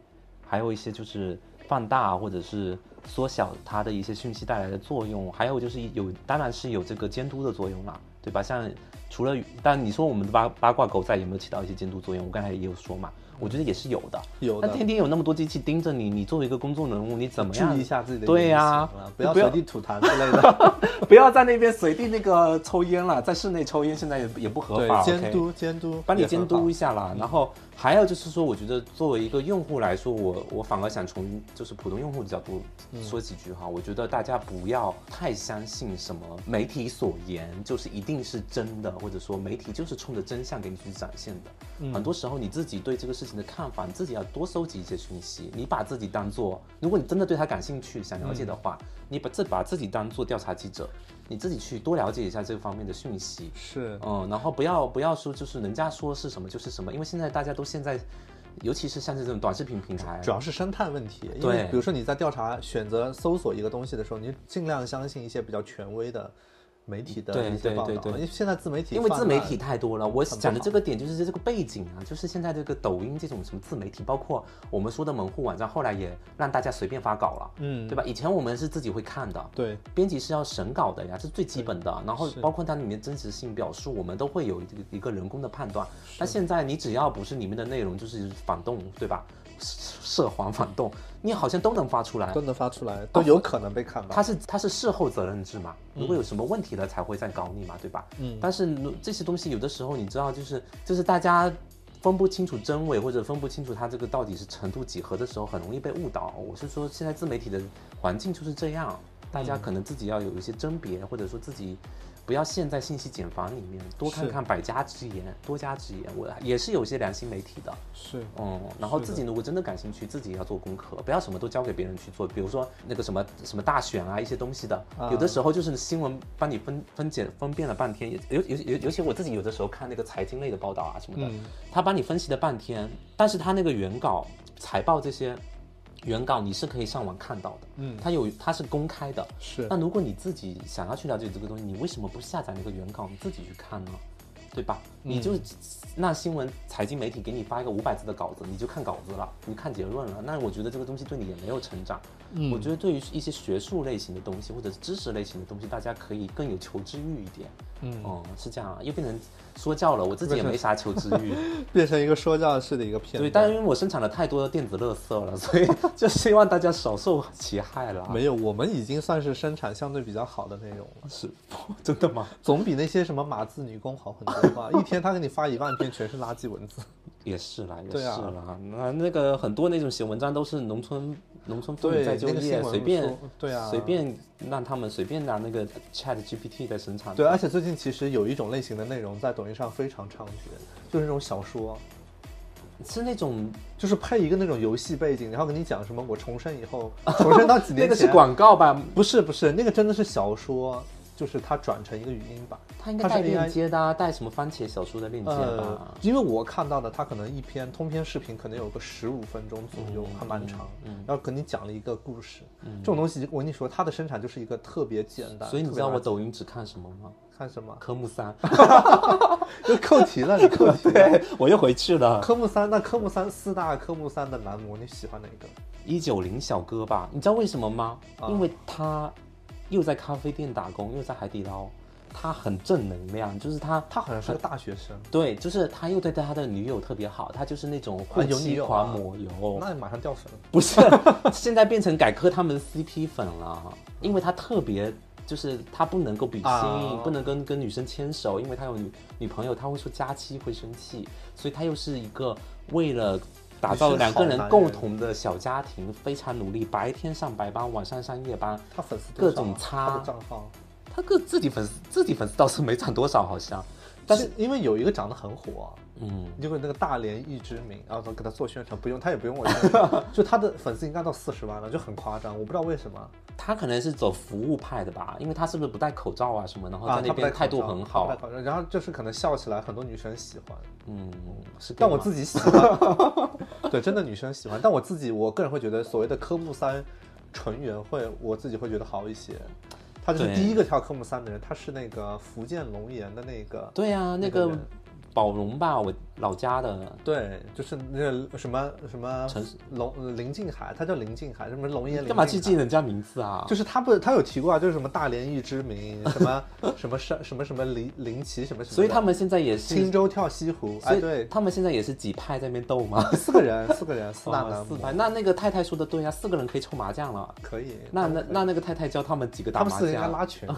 还有一些就是放大或者是缩小它的一些讯息带来的作用，还有就是有当然是有这个监督的作用啦，对吧？像除了但你说我们的八八卦狗仔有没有起到一些监督作用？我刚才也有说嘛，我觉得也是有的。有的那天天有那么多机器盯着你，你作为一个公众人物，你怎么样注意一下自己的对呀、呀、不要随地吐痰之类的。不要在那边随地那个抽烟了，在室内抽烟现在也也不合法，对，监督监督，帮你监督一下。下啦。然后还有就是说，我觉得作为一个用户来说，我我反而想从就是普通用户的角度说几句哈。我觉得大家不要太相信什么媒体所言就是一定是真的，或者说媒体就是冲着真相给你去展现的。很多时候你自己对这个事情的看法，你自己要多搜集一些讯息。你把自己当做，如果你真的对他感兴趣、想了解的话，你把自把自己当做调查记者，你自己去多了解一下这方面的讯息。是，嗯，然后不要不要说就是人家说是什么就是什么，因为现在大家都现在，尤其是像这种短视频平台，主要是生态问题。因对为比如说你在调查、选择、搜索一个东西的时候，你尽量相信一些比较权威的媒体的对一些报道，对对对因为现在自媒体因为自媒体太多了，我讲的这个点就是这个背景啊，就是现在这个抖音这种什么自媒体，包括我们说的门户网站，后来也让大家随便发稿了，嗯对吧？以前我们是自己会看的，对编辑是要审稿的呀，这是最基本的。然后包括它里面真实性表述，我们都会有一个人工的判断。那现在你只要不是里面的内容就是反动，对吧？涉黄反动，你好像都能发出来。都能发出来，都有可能被看到。它是他是事后责任制嘛，如果有什么问题了才会再搞你嘛，对吧？嗯。但是如这些东西有的时候你知道，就是就是大家分不清楚真伪或者分不清楚它这个到底是程度几何的时候，很容易被误导。我是说，现在自媒体的环境就是这样，大家可能自己要有一些甄别，或者说自己。不要陷在信息茧房里面，多看看百家之言，多家之言。我也是有些良心媒体的，是。嗯，然后自己如果真的感兴趣，自己也要做功课，不要什么都交给别人去做。比如说那个什么什么大选啊，一些东西的，啊。有的时候就是新闻帮你分分解分辨了半天，尤尤尤尤其我自己有的时候看那个财经类的报道啊什么的，嗯。他帮你分析了半天，但是他那个原稿、财报这些原稿你是可以上网看到的，嗯它有它是公开的。是那如果你自己想要去了解这个东西，你为什么不下载那个原稿，你自己去看呢？对吧？你就那新闻财经媒体给你发一个五百字的稿子，你就看稿子了，你看结论了。那我觉得这个东西对你也没有成长。嗯我觉得对于一些学术类型的东西或者是知识类型的东西，大家可以更有求知欲一点。嗯哦、是这样啊，又变成说教了，我自己也没啥求知欲。变成一个说教式的一个片对，但是因为我生产了太多的电子垃圾了，所以就希望大家少受其害了。没有，我们已经算是生产相对比较好的内容了，是 真的吗？总比那些什么码字女工好很多吧？一天他给你发一万篇全是垃圾文字。也是啦，也是啦。那那个很多那种写文章都是农村农村妇女在就业，那个随便对啊随便让他们随便拿那个 Chat GPT 在生产。对，而且最近其实有一种类型的内容在抖音上非常猖獗，就是那种小说，是那种就是配一个那种游戏背景，然后跟你讲什么我重生以后，重生到几年那个是。广告吧？不是不是，那个真的是小说，就是它转成一个语音版。它应该带链接的、啊，带什么番茄小说的链接呃吧？，因为我看到的，它可能一篇通篇视频可能有个十五分钟左右，还蛮长，然后给你讲了一个故事。这种东西，我跟你说，它的生产就是一个特别简单。所以你知道我抖音只看什么吗？看什么？科目三，又扣题了，你扣题了。对我又回去了。科目三，那科目三四大科目三的男模，你喜欢哪个？一九零小哥吧，你知道为什么吗？啊因为他又在咖啡店打工，又在海底捞，他很正能量，就是他。他好像是个大学生，对，就是他又对他的女友特别好，他就是那种护啊有女妻友啊狂魔有，那你马上掉粉了。不是，现在变成改磕他们 CP 粉了，因为他特别就是他不能够比心，啊不能跟跟女生牵手，因为他有女女朋友，他会说佳期会生气，所以他又是一个为了。打造两个人共同的小家庭，非常努力，白天上白班，晚上上夜班。他粉丝各种擦账号，他个自己粉丝自己粉丝倒是没涨多少，好像，但是是因为有一个长得很火，嗯，就会那个大连易知名，然后给他做宣传，不用他也不用我宣传，就他的粉丝应该到四十万了，就很夸张，我不知道为什么。他可能是走服务派的吧，因为他是不是不戴口罩啊什么，然后啊，在那边态度很好然后就是可能笑起来很多女生喜欢，嗯，是但我自己喜欢，对，真的女生喜欢，但我自己我个人会觉得所谓的科目三纯元会，我自己会觉得好一些。他就是第一个跳科目三的人，他是那个福建龙岩的那个，对啊，那个宝龙吧，我老家的，对，就是那个什么什么龙林静海，他叫林静海，什么龙岩林干嘛去记人家名字啊？就是他不，他有提过啊，就是什么大连一之名，什么什么山，什么什么林林奇，什么什么。所以他们现在也是青，州跳西湖，所哎，对，他们现在也是几派在那边斗吗？四个人，四个人，四大哦男模，四派，那那个太太说的对啊，四个人可以抽麻将了。可以。那那那那个太太教他们几个打麻将他们四个应该将，拉群，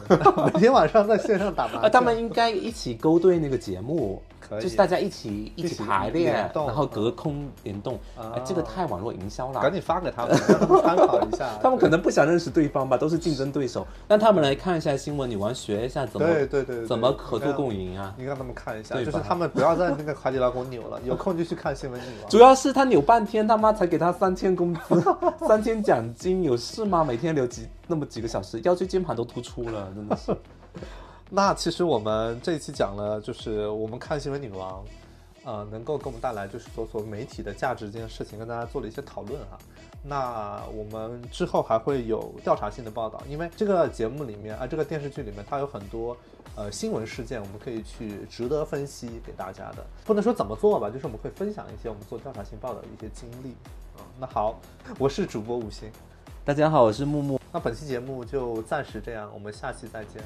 每天晚上在线上打麻啊，将。他们应该一起勾兑那个节目，就是大家一起一一起起排联练，然后隔空联动，啊哎这个太网络营销了赶。紧发给他们，让他们参考一下。他们可能不想认识对方吧，都是竞争对手，让他们来看一下新闻女王，学一下怎么对对对对怎么合作共赢啊。你让他们看一下，就是他们不要在那个海底捞给我扭了，有空就去看新闻女王。主要是他扭半天，他妈才给他三千工资，三千奖金，有事吗？每天留几那么几个小时，腰椎间盘都突出了，真的是。那其实我们这一期讲了，就是我们看新闻女王，呃，能够给我们带来就是说所谓媒体的价值这件事情，跟大家做了一些讨论哈。那我们之后还会有调查性的报道，因为这个节目里面啊，这个电视剧里面它有很多呃新闻事件，我们可以去值得分析给大家的。不能说怎么做吧，就是我们会分享一些我们做调查性报道的一些经历啊。那好，我是主播五星，大家好，我是木木。那本期节目就暂时这样，我们下期再见。